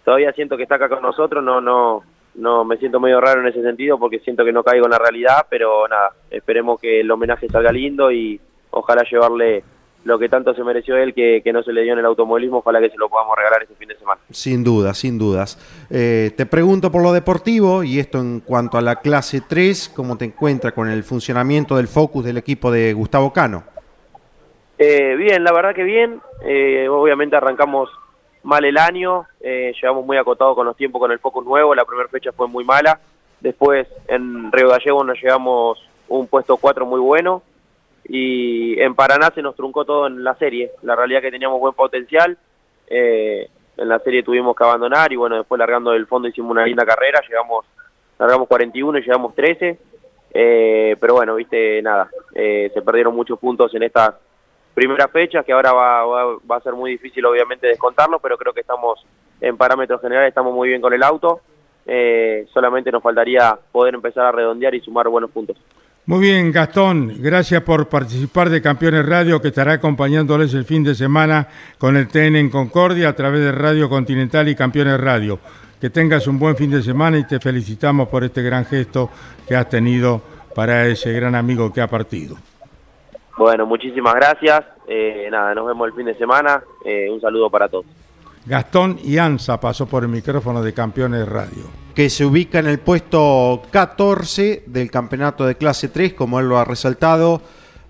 todavía siento que está acá con nosotros no no no me siento medio raro en ese sentido porque siento que no caigo en la realidad pero nada esperemos que el homenaje salga lindo y ojalá llevarle lo que tanto se mereció él que, que, no se le dio en el automovilismo, ojalá que se lo podamos regalar este fin de semana. Sin duda, sin dudas. Eh, te pregunto por lo deportivo y esto en cuanto a la clase 3, ¿cómo te encuentras con el funcionamiento del focus del equipo de Gustavo Cano? Eh, bien, la verdad que bien. Eh, obviamente arrancamos mal el año, eh, llegamos muy acotados con los tiempos con el focus nuevo, la primera fecha fue muy mala. Después en Río Gallego nos llegamos un puesto 4 muy bueno y en Paraná se nos truncó todo en la serie. La realidad que teníamos buen potencial, eh, en la serie tuvimos que abandonar y bueno, después largando del fondo hicimos una linda carrera, llegamos, largamos 41 y llegamos 13, eh, pero bueno, viste, nada, eh, se perdieron muchos puntos en estas primeras fechas que ahora va, va, a ser muy difícil obviamente descontarlo, pero creo que estamos en parámetros generales, estamos muy bien con el auto, eh, solamente nos faltaría poder empezar a redondear y sumar buenos puntos. Muy bien, Gastón, gracias por participar de Campeones Radio, que estará acompañándoles el fin de semana con el TN en Concordia a través de Radio Continental y Campeones Radio. Que tengas un buen fin de semana y te felicitamos por este gran gesto que has tenido para ese gran amigo que ha partido. Bueno, muchísimas gracias. Eh, nada, nos vemos el fin de semana. Eh, un saludo para todos. Gastón Ianza pasó por el micrófono de Campeones Radio. que se ubica en el puesto 14 del campeonato de clase 3, como él lo ha resaltado.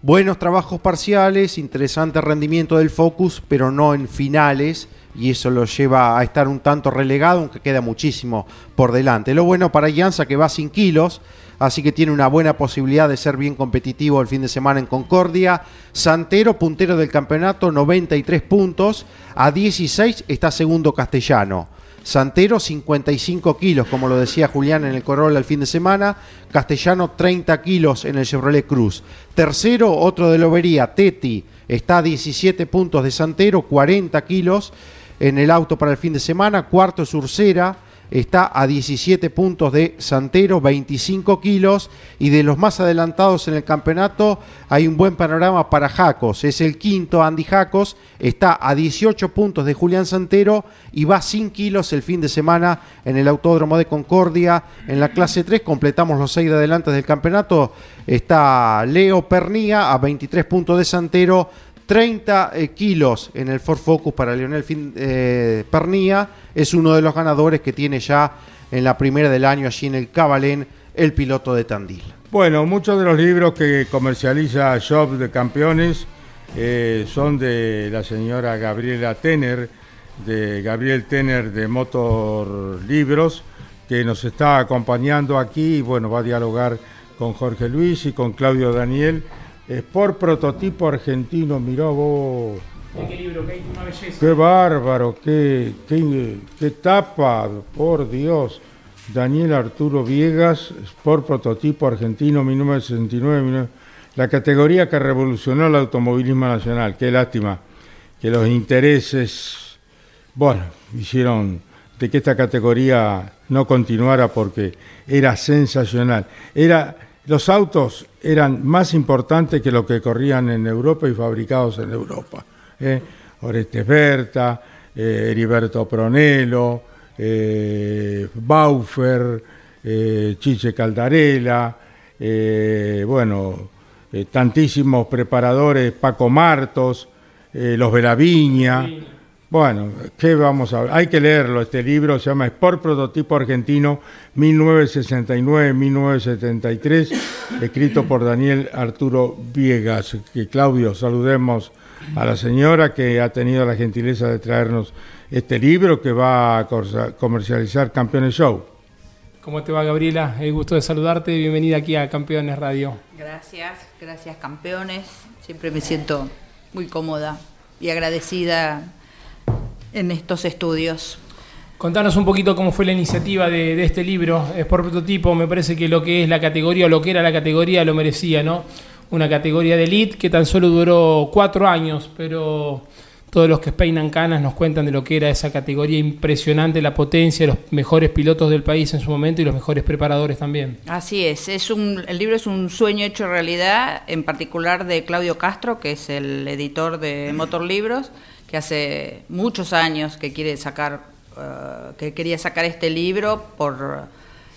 Buenos trabajos parciales, interesante rendimiento del Focus, pero no en finales, y eso lo lleva a estar un tanto relegado, aunque queda muchísimo por delante. Lo bueno para Ianza que va sin kilos, así que tiene una buena posibilidad de ser bien competitivo el fin de semana en Concordia. Santero, puntero del campeonato, 93 puntos, a 16 está segundo Castellano. Santero 55 kilos, como lo decía Julián en el Corolla el fin de semana. Castellano 30 kilos en el Chevrolet Cruz. Tercero, otro de Lobería, Teti, está a 17 puntos de Santero, 40 kilos en el auto para el fin de semana. Cuarto, Surcera, está a 17 puntos de Santero, 25 kilos. Y de los más adelantados en el campeonato, hay un buen panorama para Jacos. Es el quinto, Andy Jacos, está a 18 puntos de Julián Santero y va sin kilos el fin de semana en el Autódromo de Concordia. En la clase 3 completamos los seis de adelantes del campeonato. Está Leo Pernía a 23 puntos de Santero. 30 eh, kilos en el Ford Focus para Leonel fin, eh, Pernía. Es uno de los ganadores que tiene ya en la primera del año allí en el Cabalén el piloto de Tandil. Bueno, muchos de los libros que comercializa Shop de Campeones eh, son de la señora Gabriela Tener, de Gabriel Tener de Motor Libros, que nos está acompañando aquí y bueno, va a dialogar con Jorge Luis y con Claudio Daniel. Sport Prototipo Argentino, mirá vos. ¿Qué libro? ¿Qué, una belleza. Qué bárbaro, qué, qué, qué tapa, por Dios. Daniel Arturo Viegas, Sport Prototipo Argentino 1969. 19... La categoría que revolucionó el automovilismo nacional. Qué lástima que los intereses, bueno, hicieron de que esta categoría no continuara porque era sensacional. Era, los autos eran más importantes que lo que corrían en Europa y fabricados en Europa. ¿eh? Orestes Berta, eh, Heriberto Pronello, eh, Baufer, eh, Chiche Caldarela, eh, bueno, tantísimos preparadores, Paco Martos, los Velaviña. Bueno, ¿qué vamos a Hay que leerlo, este libro se llama Sport Prototipo Argentino 1969-1973, escrito por Daniel Arturo Viegas. Que Claudio, saludemos a la señora que ha tenido la gentileza de traernos este libro que va a comercializar Campeones Show. ¿Cómo te va, Gabriela? El gusto de saludarte. Bienvenida aquí a Campeones Radio. Gracias, gracias, campeones. Siempre me siento muy cómoda y agradecida en estos estudios. Contanos un poquito cómo fue la iniciativa de, este libro, Sport Prototipo. Me parece que lo que es la categoría o lo que era la categoría lo merecía, ¿no? Una categoría de elite que tan solo duró cuatro años, pero todos los que peinan canas nos cuentan de lo que era esa categoría impresionante, la potencia, los mejores pilotos del país en su momento y los mejores preparadores también. Así es, es un, el libro es un sueño hecho realidad, en particular de Claudio Castro, que es el editor de Motor Libros, que hace muchos años que quiere sacar, uh, que quería sacar este libro por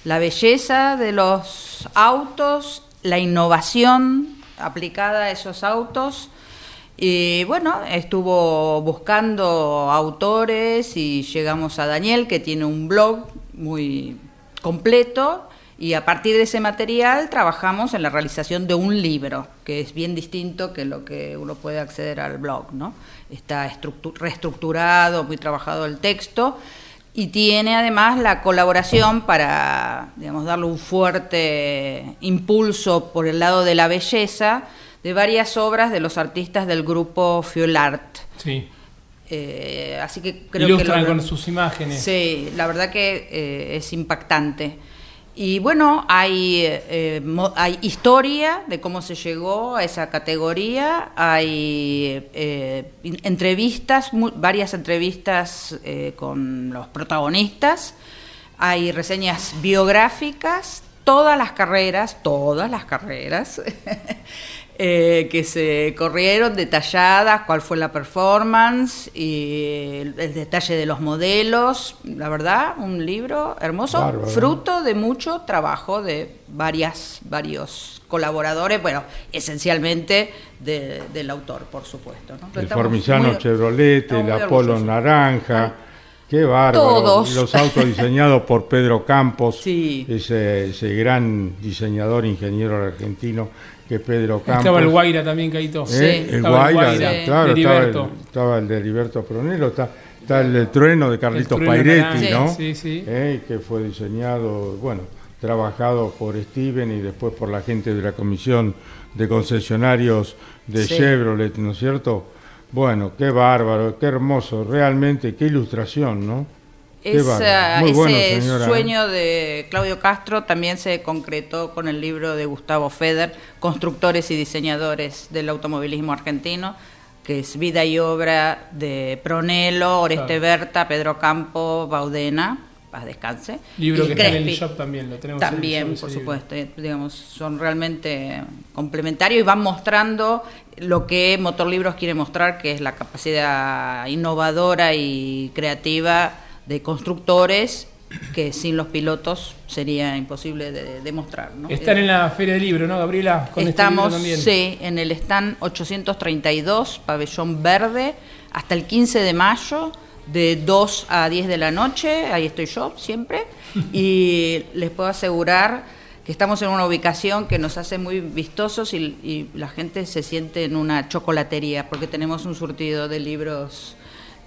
la belleza de los autos, la innovación aplicada a esos autos y bueno, estuvo buscando autores y llegamos a Daniel, que tiene un blog muy completo, y a partir de ese material trabajamos en la realización de un libro, que es bien distinto que lo que uno puede acceder al blog, ¿no? Está reestructurado, muy trabajado el texto, y tiene además la colaboración para, digamos, darle un fuerte impulso por el lado de la belleza, de varias obras de los artistas del grupo Fiolart. Sí. Eh, así que creo Ilustran que lo, con sus imágenes. Sí, la verdad que eh, es impactante. Y bueno, hay, eh, hay historia de cómo se llegó a esa categoría, hay eh, entrevistas, varias entrevistas eh, con los protagonistas, hay reseñas biográficas, todas las carreras, todas las carreras, eh, que se corrieron, detalladas, cuál fue la performance y el, el detalle de los modelos. La verdad, un libro hermoso, Bárbaro. fruto de mucho trabajo de varias, varios colaboradores, bueno, esencialmente de- del autor, por supuesto. ¿no? El muy- Chevrolet, el Apolo. Naranja. Qué bárbaro. Todos. Los autos diseñados por Pedro Campos, Sí. ese, ese gran diseñador, ingeniero argentino que Pedro Campos. Estaba el Guaira también, Caito. ¿Eh? El Estaba Guaira, Guaira, claro, de estaba el, estaba el de Heriberto Pronelo, está, está el, trueno de Carlitos trueno Pairetti, ¿no? sí, sí. Eh, que fue diseñado, bueno, trabajado por Steven y después por la gente de la Comisión de Concesionarios de Sí. Chevrolet, ¿no es cierto? Bueno, qué bárbaro, qué hermoso, realmente, qué ilustración, ¿no? Esa-. Muy ese bueno, señora, ¿eh? sueño de Claudio Castro también se concretó con el libro de Gustavo Feder, Constructores y Diseñadores del Automovilismo Argentino, que es vida y obra de Pronelo, Oreste Claro. Berta, Pedro Campo, Baudena, paz descanse. Libro y que está en el Crespi. shop también, lo tenemos en el También, shop, por libro. supuesto, eh, digamos, son realmente complementarios y van mostrando lo que Motorlibros quiere mostrar, que es la capacidad innovadora y creativa de constructores que sin los pilotos sería imposible de demostrar. ¿no? Están en la Feria del Libro, ¿no, Gabriela? Con este Estamos, sí, en el stand 832, pabellón verde, hasta el 15 de mayo, de 2 a 10 de la noche, ahí estoy yo siempre, y les puedo asegurar que estamos en una ubicación que nos hace muy vistosos y, y la gente se siente en una chocolatería, porque tenemos un surtido de libros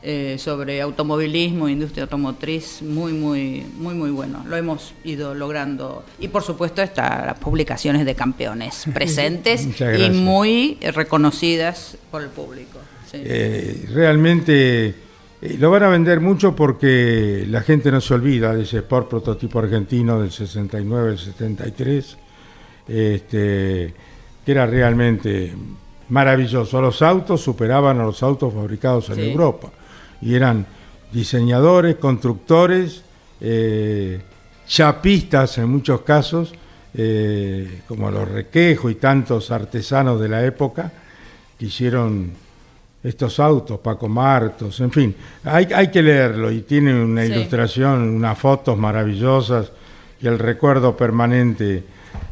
eh, sobre automovilismo, industria automotriz, muy, muy, muy, muy bueno. Lo hemos ido logrando. Y por supuesto están las publicaciones de campeones presentes y muy eh, reconocidas por el público. sí. Eh, realmente eh, lo van a vender mucho porque la gente no se olvida de ese Sport prototipo argentino del 69, el 73, este, que era realmente maravilloso. Los autos superaban a los autos fabricados en Sí. Europa y eran diseñadores, constructores, eh, chapistas en muchos casos, eh, como los Requejo y tantos artesanos de la época que hicieron estos autos, Paco Martos, en fin, hay, hay que leerlo y tiene una Sí. ilustración, unas fotos maravillosas y el recuerdo permanente.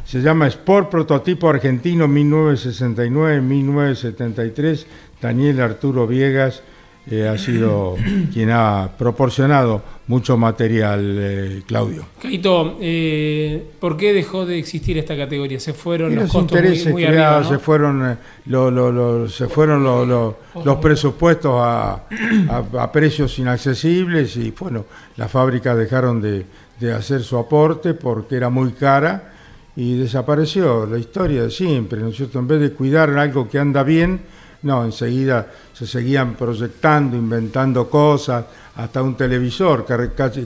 Se llama Sport Prototipo Argentino 1969-1973. Daniel Arturo Viegas eh, ha sido quien ha proporcionado mucho material, eh, Claudio. Caito, eh, ¿por qué dejó de existir esta categoría? Se fueron los los costos muy, intereses muy creados, arriba, ¿no? se fueron, eh, lo- lo- lo- se fueron lo- lo- los presupuestos a, a- a precios inaccesibles y bueno, las fábricas dejaron de, de hacer su aporte porque era muy cara y desapareció la historia de siempre, ¿no es cierto? En vez de cuidar algo que anda bien, no, enseguida se seguían proyectando, inventando cosas, hasta un televisor.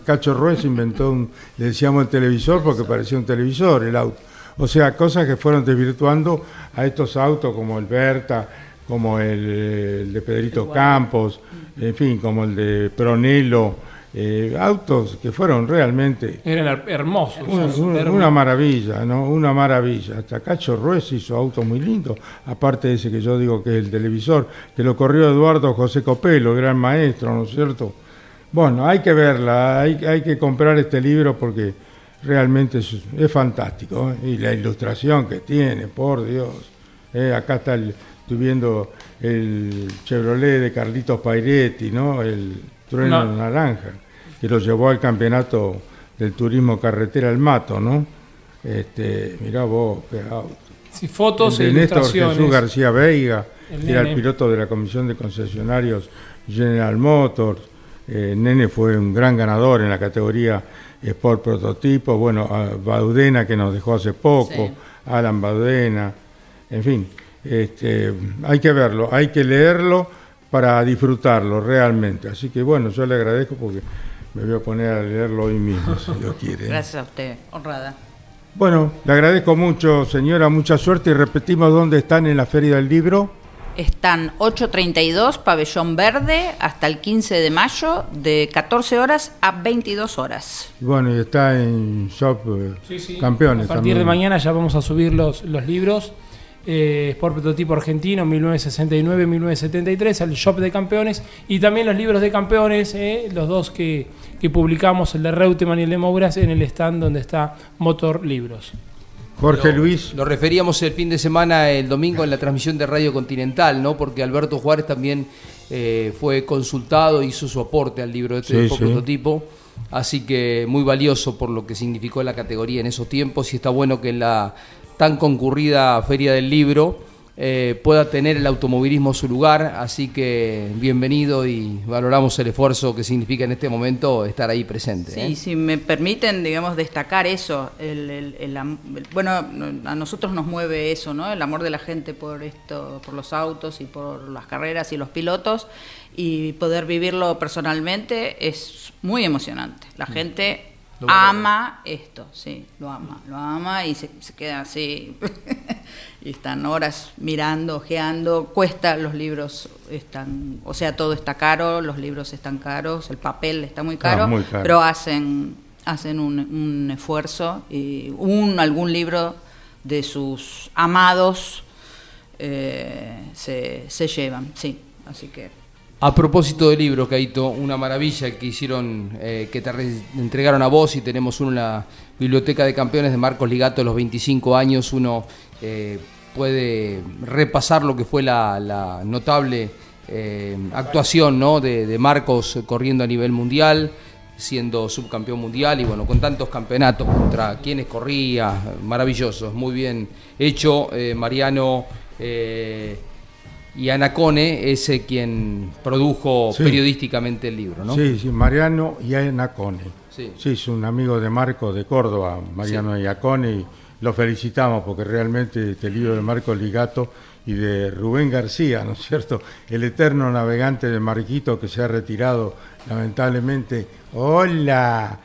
Cacho Ruiz inventó un, le decíamos el televisor porque parecía un televisor el auto. O sea, cosas que fueron desvirtuando a estos autos como el Berta, como el, el de Pedrito Campos, en fin, como el de Pronelo, eh, autos que fueron realmente Eran her- hermosos. una, maravilla, ¿no? Una maravilla. Hasta Cacho Ruiz hizo autos muy lindos, aparte de ese que yo digo que es el televisor, que lo corrió Eduardo José Copelo, el gran maestro, ¿no es cierto? Bueno, hay que verla, hay, hay que comprar este libro porque realmente es, es fantástico. ¿eh? Y la ilustración que tiene, por Dios. ¿eh? acá está el, estoy viendo el Chevrolet de Carlitos Pairetti, ¿no? El trueno No. naranja, que lo llevó al campeonato del turismo carretera al Mato, ¿no? Este, mirá vos, auto. Sí, fotos El e de Néstor ilustraciones. Jesús García Veiga, El que era el piloto de la Comisión de Concesionarios General Motors. Eh, Nene fue un gran ganador en la categoría Sport Prototipo. Bueno, a Baudena que nos dejó hace poco, Sí. Alan Baudena, en fin. Este, hay que verlo, hay que leerlo para disfrutarlo realmente. Así que bueno, yo le agradezco porque me voy a poner a leerlo hoy mismo, si Dios quiere. Gracias a usted, honrada. Bueno, le agradezco mucho, señora, mucha suerte y repetimos dónde están en la Feria del Libro. Están 8.32, pabellón verde, hasta el 15 de mayo, de 14 horas a 22 horas. Y bueno, y está en Shop eh, Sí, sí. Campeones A partir de mañana ya vamos a subir los, los libros eh, Sport Prototipo Argentino 1969-1973, el Shop de Campeones y también los libros de campeones, eh, los dos que, que publicamos, el de Reutemann y el de Mouras, en el stand donde está Motor Libros. Jorge Luis. Lo referíamos el fin de semana, el domingo, en la transmisión de Radio Continental, ¿no? Porque Alberto Juárez también eh, fue consultado, hizo su aporte al libro de este Sí, Sport sí. prototipo. Así que muy valioso por lo que significó la categoría en esos tiempos y está bueno que en la tan concurrida Feria del Libro eh, pueda tener el automovilismo su lugar. Así que bienvenido y valoramos el esfuerzo que significa en este momento estar ahí presente. Sí, ¿eh? si me permiten, digamos, destacar eso, el, el- el bueno, a nosotros nos mueve eso, ¿no? El amor de la gente por esto, por los autos y por las carreras y los pilotos, y poder vivirlo personalmente es muy emocionante. La gente Lo ama esto, sí, lo ama, lo ama y se, se queda así. y están horas mirando, ojeando, cuesta, los libros están, o sea, todo está caro, los libros están caros, el papel está muy caro, Ah, muy caro. pero hacen hacen un, un esfuerzo y un algún libro de sus amados eh, se, se llevan, sí, así que A propósito de libros, Caito, una maravilla que hicieron, eh, que te re- entregaron a vos y tenemos uno en la Biblioteca de Campeones de Marcos Ligato, los 25 años, uno eh, puede repasar lo que fue la, notable eh, actuación ¿no? de, Marcos corriendo a nivel mundial, siendo subcampeón mundial y bueno, con tantos campeonatos contra quienes corría, maravilloso, muy bien hecho, Mariano. Y Anacone es eh, quien produjo Sí. periodísticamente el libro, ¿no? Sí, sí, Mariano Iacone. Sí. Sí, es un amigo de Marco de Córdoba, Mariano Iacone, y lo felicitamos porque realmente este libro de Marco Ligato y de Rubén García, ¿no es cierto? El eterno navegante de Marquito que se ha retirado lamentablemente. ¡Hola!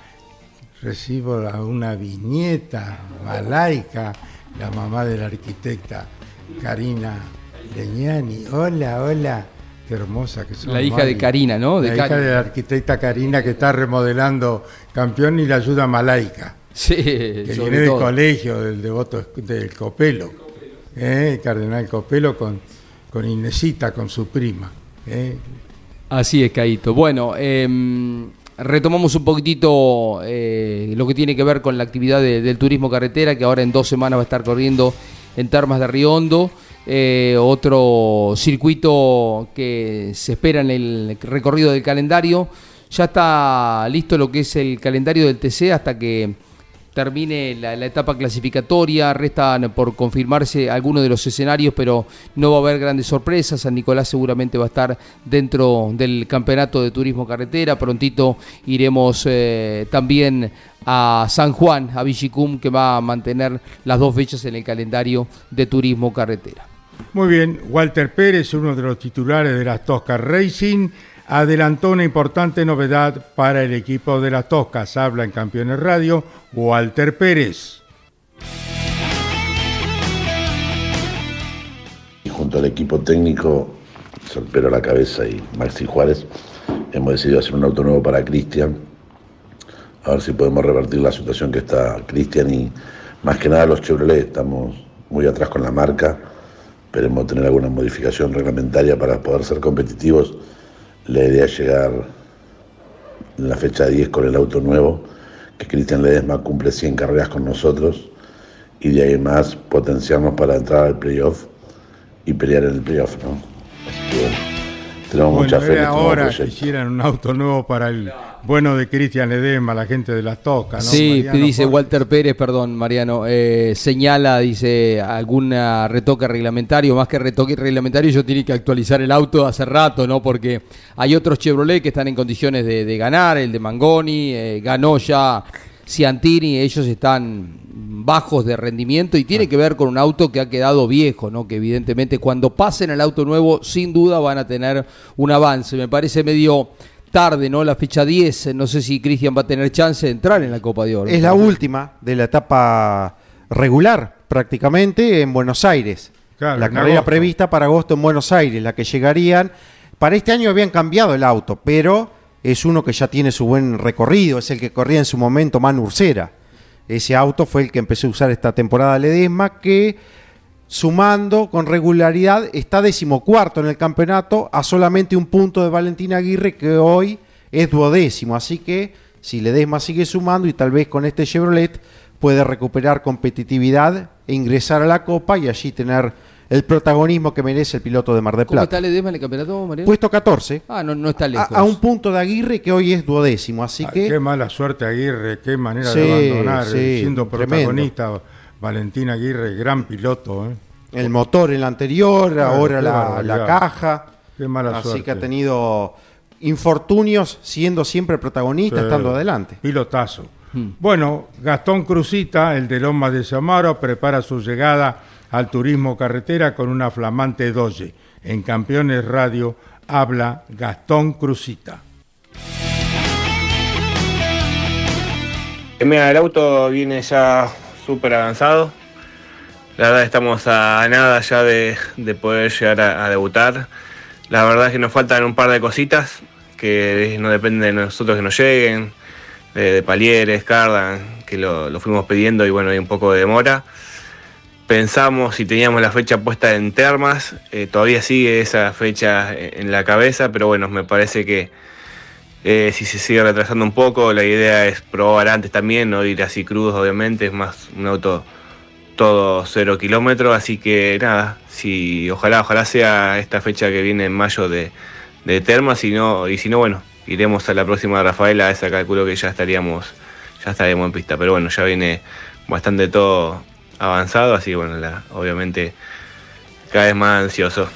Recibo una viñeta malaica, la mamá de la arquitecta Karina Leñani. Hola, hola. Qué hermosa que son. La hija de. Karina, ¿no? De la hija de la arquitecta Karina que está remodelando campeón y la ayuda malaica. Sí, que viene del colegio del devoto del Copelo. ¿eh? El cardenal Copelo con, con Inesita, con su prima. ¿eh? Así es, Caito. Bueno, em, retomamos un poquitito eh, lo que tiene que ver con la actividad de- del turismo carretera, que ahora en dos semanas va a estar corriendo en Termas de Riondo. Eh, otro circuito que se espera en el recorrido del calendario. Ya está listo lo que es el calendario del TC hasta que termine la, etapa clasificatoria, restan por confirmarse algunos de los escenarios, pero no va a haber grandes sorpresas. San Nicolás seguramente va a estar dentro del campeonato de turismo carretera. Prontito iremos eh, también a San Juan, a Villicum, que va a mantener las dos fechas en el calendario de turismo carretera. Muy bien, Walter Pérez, uno de los titulares de las Toscas Racing, adelantó una importante novedad para el equipo de las Toscas. Habla en Campeones Radio, Walter Pérez. Junto al equipo técnico, Solpero la cabeza y Maxi Juárez, hemos decidido hacer un auto nuevo para Cristian. A ver si podemos revertir la situación que está Cristian y más que nada los Chevrolet. Estamos muy atrás con la marca. Esperemos tener alguna modificación reglamentaria para poder ser competitivos. La idea es llegar en la fecha 10 con el auto nuevo, que Cristian Ledesma cumple 100 carreras con nosotros y de ahí más potenciarnos para entrar al playoff y pelear en el playoff, ¿no? Tenemos Bueno, mucha fe en era este nuevo hora que hicieran un auto nuevo para el bueno de Cristian Edema, la gente de las Toscas. ¿no? Sí, Mariano dice Jorge. Walter Pérez, perdón, Mariano, eh, señala, dice, alguna retoque reglamentario, más que retoque reglamentario, ellos tienen que actualizar el auto hace rato, ¿no? Porque hay otros Chevrolet que están en condiciones de, de ganar, el de Mangoni, eh, ganó ya Ciantini, ellos están bajos de rendimiento y tiene que ver con un auto que ha quedado viejo, ¿no? Que evidentemente cuando pasen al auto nuevo, sin duda van a tener un avance. Me parece medio tarde, ¿no? La fecha 10, no sé si Cristian va a tener chance de entrar en la Copa de Oro. Es la última de la etapa regular, prácticamente, en Buenos Aires. Claro, la carrera agosto. prevista para agosto en Buenos Aires, la que llegarían. Para este año habían cambiado el auto, pero es uno que ya tiene su buen recorrido, es el que corría en su momento Manu Ursera. Ese auto fue el que empezó a usar esta temporada Ledesma, que sumando con regularidad, está decimocuarto en el campeonato a solamente un punto de Valentín Aguirre que hoy es duodécimo. Así que si Ledesma sigue sumando y tal vez con este Chevrolet puede recuperar competitividad e ingresar a la Copa y allí tener el protagonismo que merece el piloto de Mar del ¿Cómo Plata. está Ledesma en el campeonato, Mariano? Puesto 14. Ah, no, no está lejos. a un punto de Aguirre que hoy es duodécimo, así Ah, que Qué mala suerte Aguirre, qué manera Sí, de abandonar, sí, siendo tremendo. protagonista Valentín Aguirre, gran piloto. ¿eh? el motor en la anterior, Claro, ahora la, la caja. Qué mala así suerte. que ha tenido infortunios siendo siempre protagonista, Sí. estando adelante. Pilotazo. Bueno, Gastón Cruzita, el de Lomas de Samaro, prepara su llegada al turismo carretera con una flamante doye. En Campeones Radio habla Gastón Cruzita. Mira, el auto viene ya súper avanzado. La verdad estamos a nada ya de, de poder llegar a, a debutar. La verdad es que nos faltan un par de cositas que no dependen de nosotros que nos lleguen, de, de Palieres, Cardan, que lo, lo fuimos pidiendo y bueno, hay un poco de demora. Pensamos y teníamos la fecha puesta en Termas, eh, todavía sigue esa fecha en la cabeza, pero bueno, me parece que eh, si se sigue retrasando un poco, la idea es probar antes también, no ir así crudos, obviamente, es más un auto todo cero kilómetros, así que nada, si ojalá, ojalá sea esta fecha que viene en mayo de, de Termas, y no, y si no, bueno, iremos a la próxima Rafaela, esa calculo que ya estaríamos, ya estaríamos en pista, pero bueno, ya viene bastante todo avanzado, así que bueno, la- obviamente cada vez más ansioso.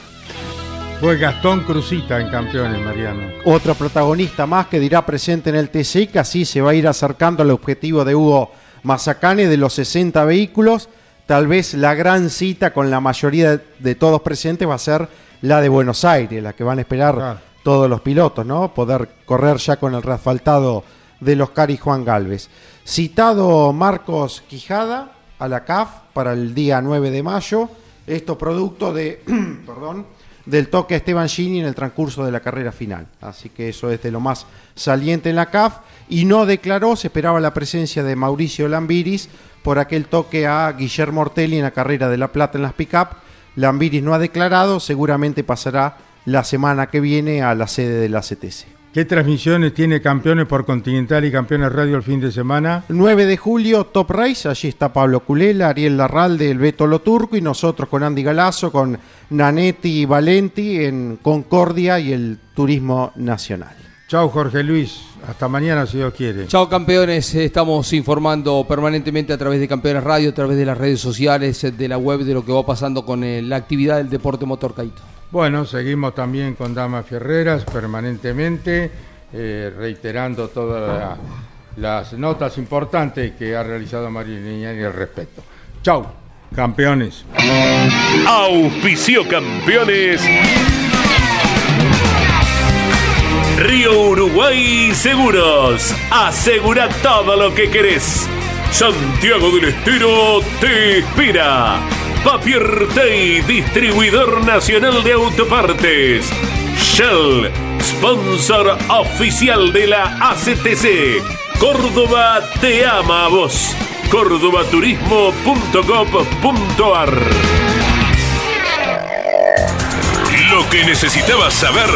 Fue Gastón Cruzita en Campeones, Mariano. Otro protagonista más que dirá presente en el TC y que así se va a ir acercando al objetivo de Hugo Mazacane de los 60 vehículos. Tal vez la gran cita con la mayoría de, de todos presentes va a ser la de Buenos Aires, la que van a esperar todos los pilotos, ¿no? Poder correr ya con el reasfaltado de los Cari Juan Galvez. Citado Marcos Quijada a la CAF para el día 9 de mayo. Esto producto de, perdón, del toque a Esteban Gini en el transcurso de la carrera final. Así que eso es de lo más saliente en la CAF. Y no declaró, se esperaba la presencia de Mauricio Lambiris por aquel toque a Guillermo Ortelli en la carrera de La Plata en las pick-up. Lambiris no ha declarado, seguramente pasará la semana que viene a la sede de la CTC. ¿Qué transmisiones tiene Campeones por Continental y Campeones Radio el fin de semana? 9 de julio, Top Race, allí está Pablo Culela, Ariel Larralde, el Beto Loturco y nosotros con Andy Galazo, con Nanetti y Valenti en Concordia y el Turismo Nacional. Chau, Jorge Luis. Hasta mañana, si Dios quiere. Chao campeones, estamos informando permanentemente a través de Campeones Radio, a través de las redes sociales, de la web, de lo que va pasando con eh, la actividad del deporte motor Caito. Bueno, seguimos también con Damas Fierreras permanentemente, eh, reiterando todas la- las notas importantes que ha realizado María Liñani al respecto. Chau, campeones. Auspicio campeones. Río Uruguay Seguros. Asegura todo lo que querés. Santiago del Estero te inspira. Papier Tay, distribuidor nacional de autopartes. Shell, sponsor oficial de la ACTC. Córdoba te ama a vos. cordobaturismo.gov.ar Lo que necesitabas saber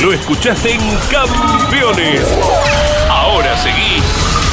lo escuchaste en Campeones. Ahora seguí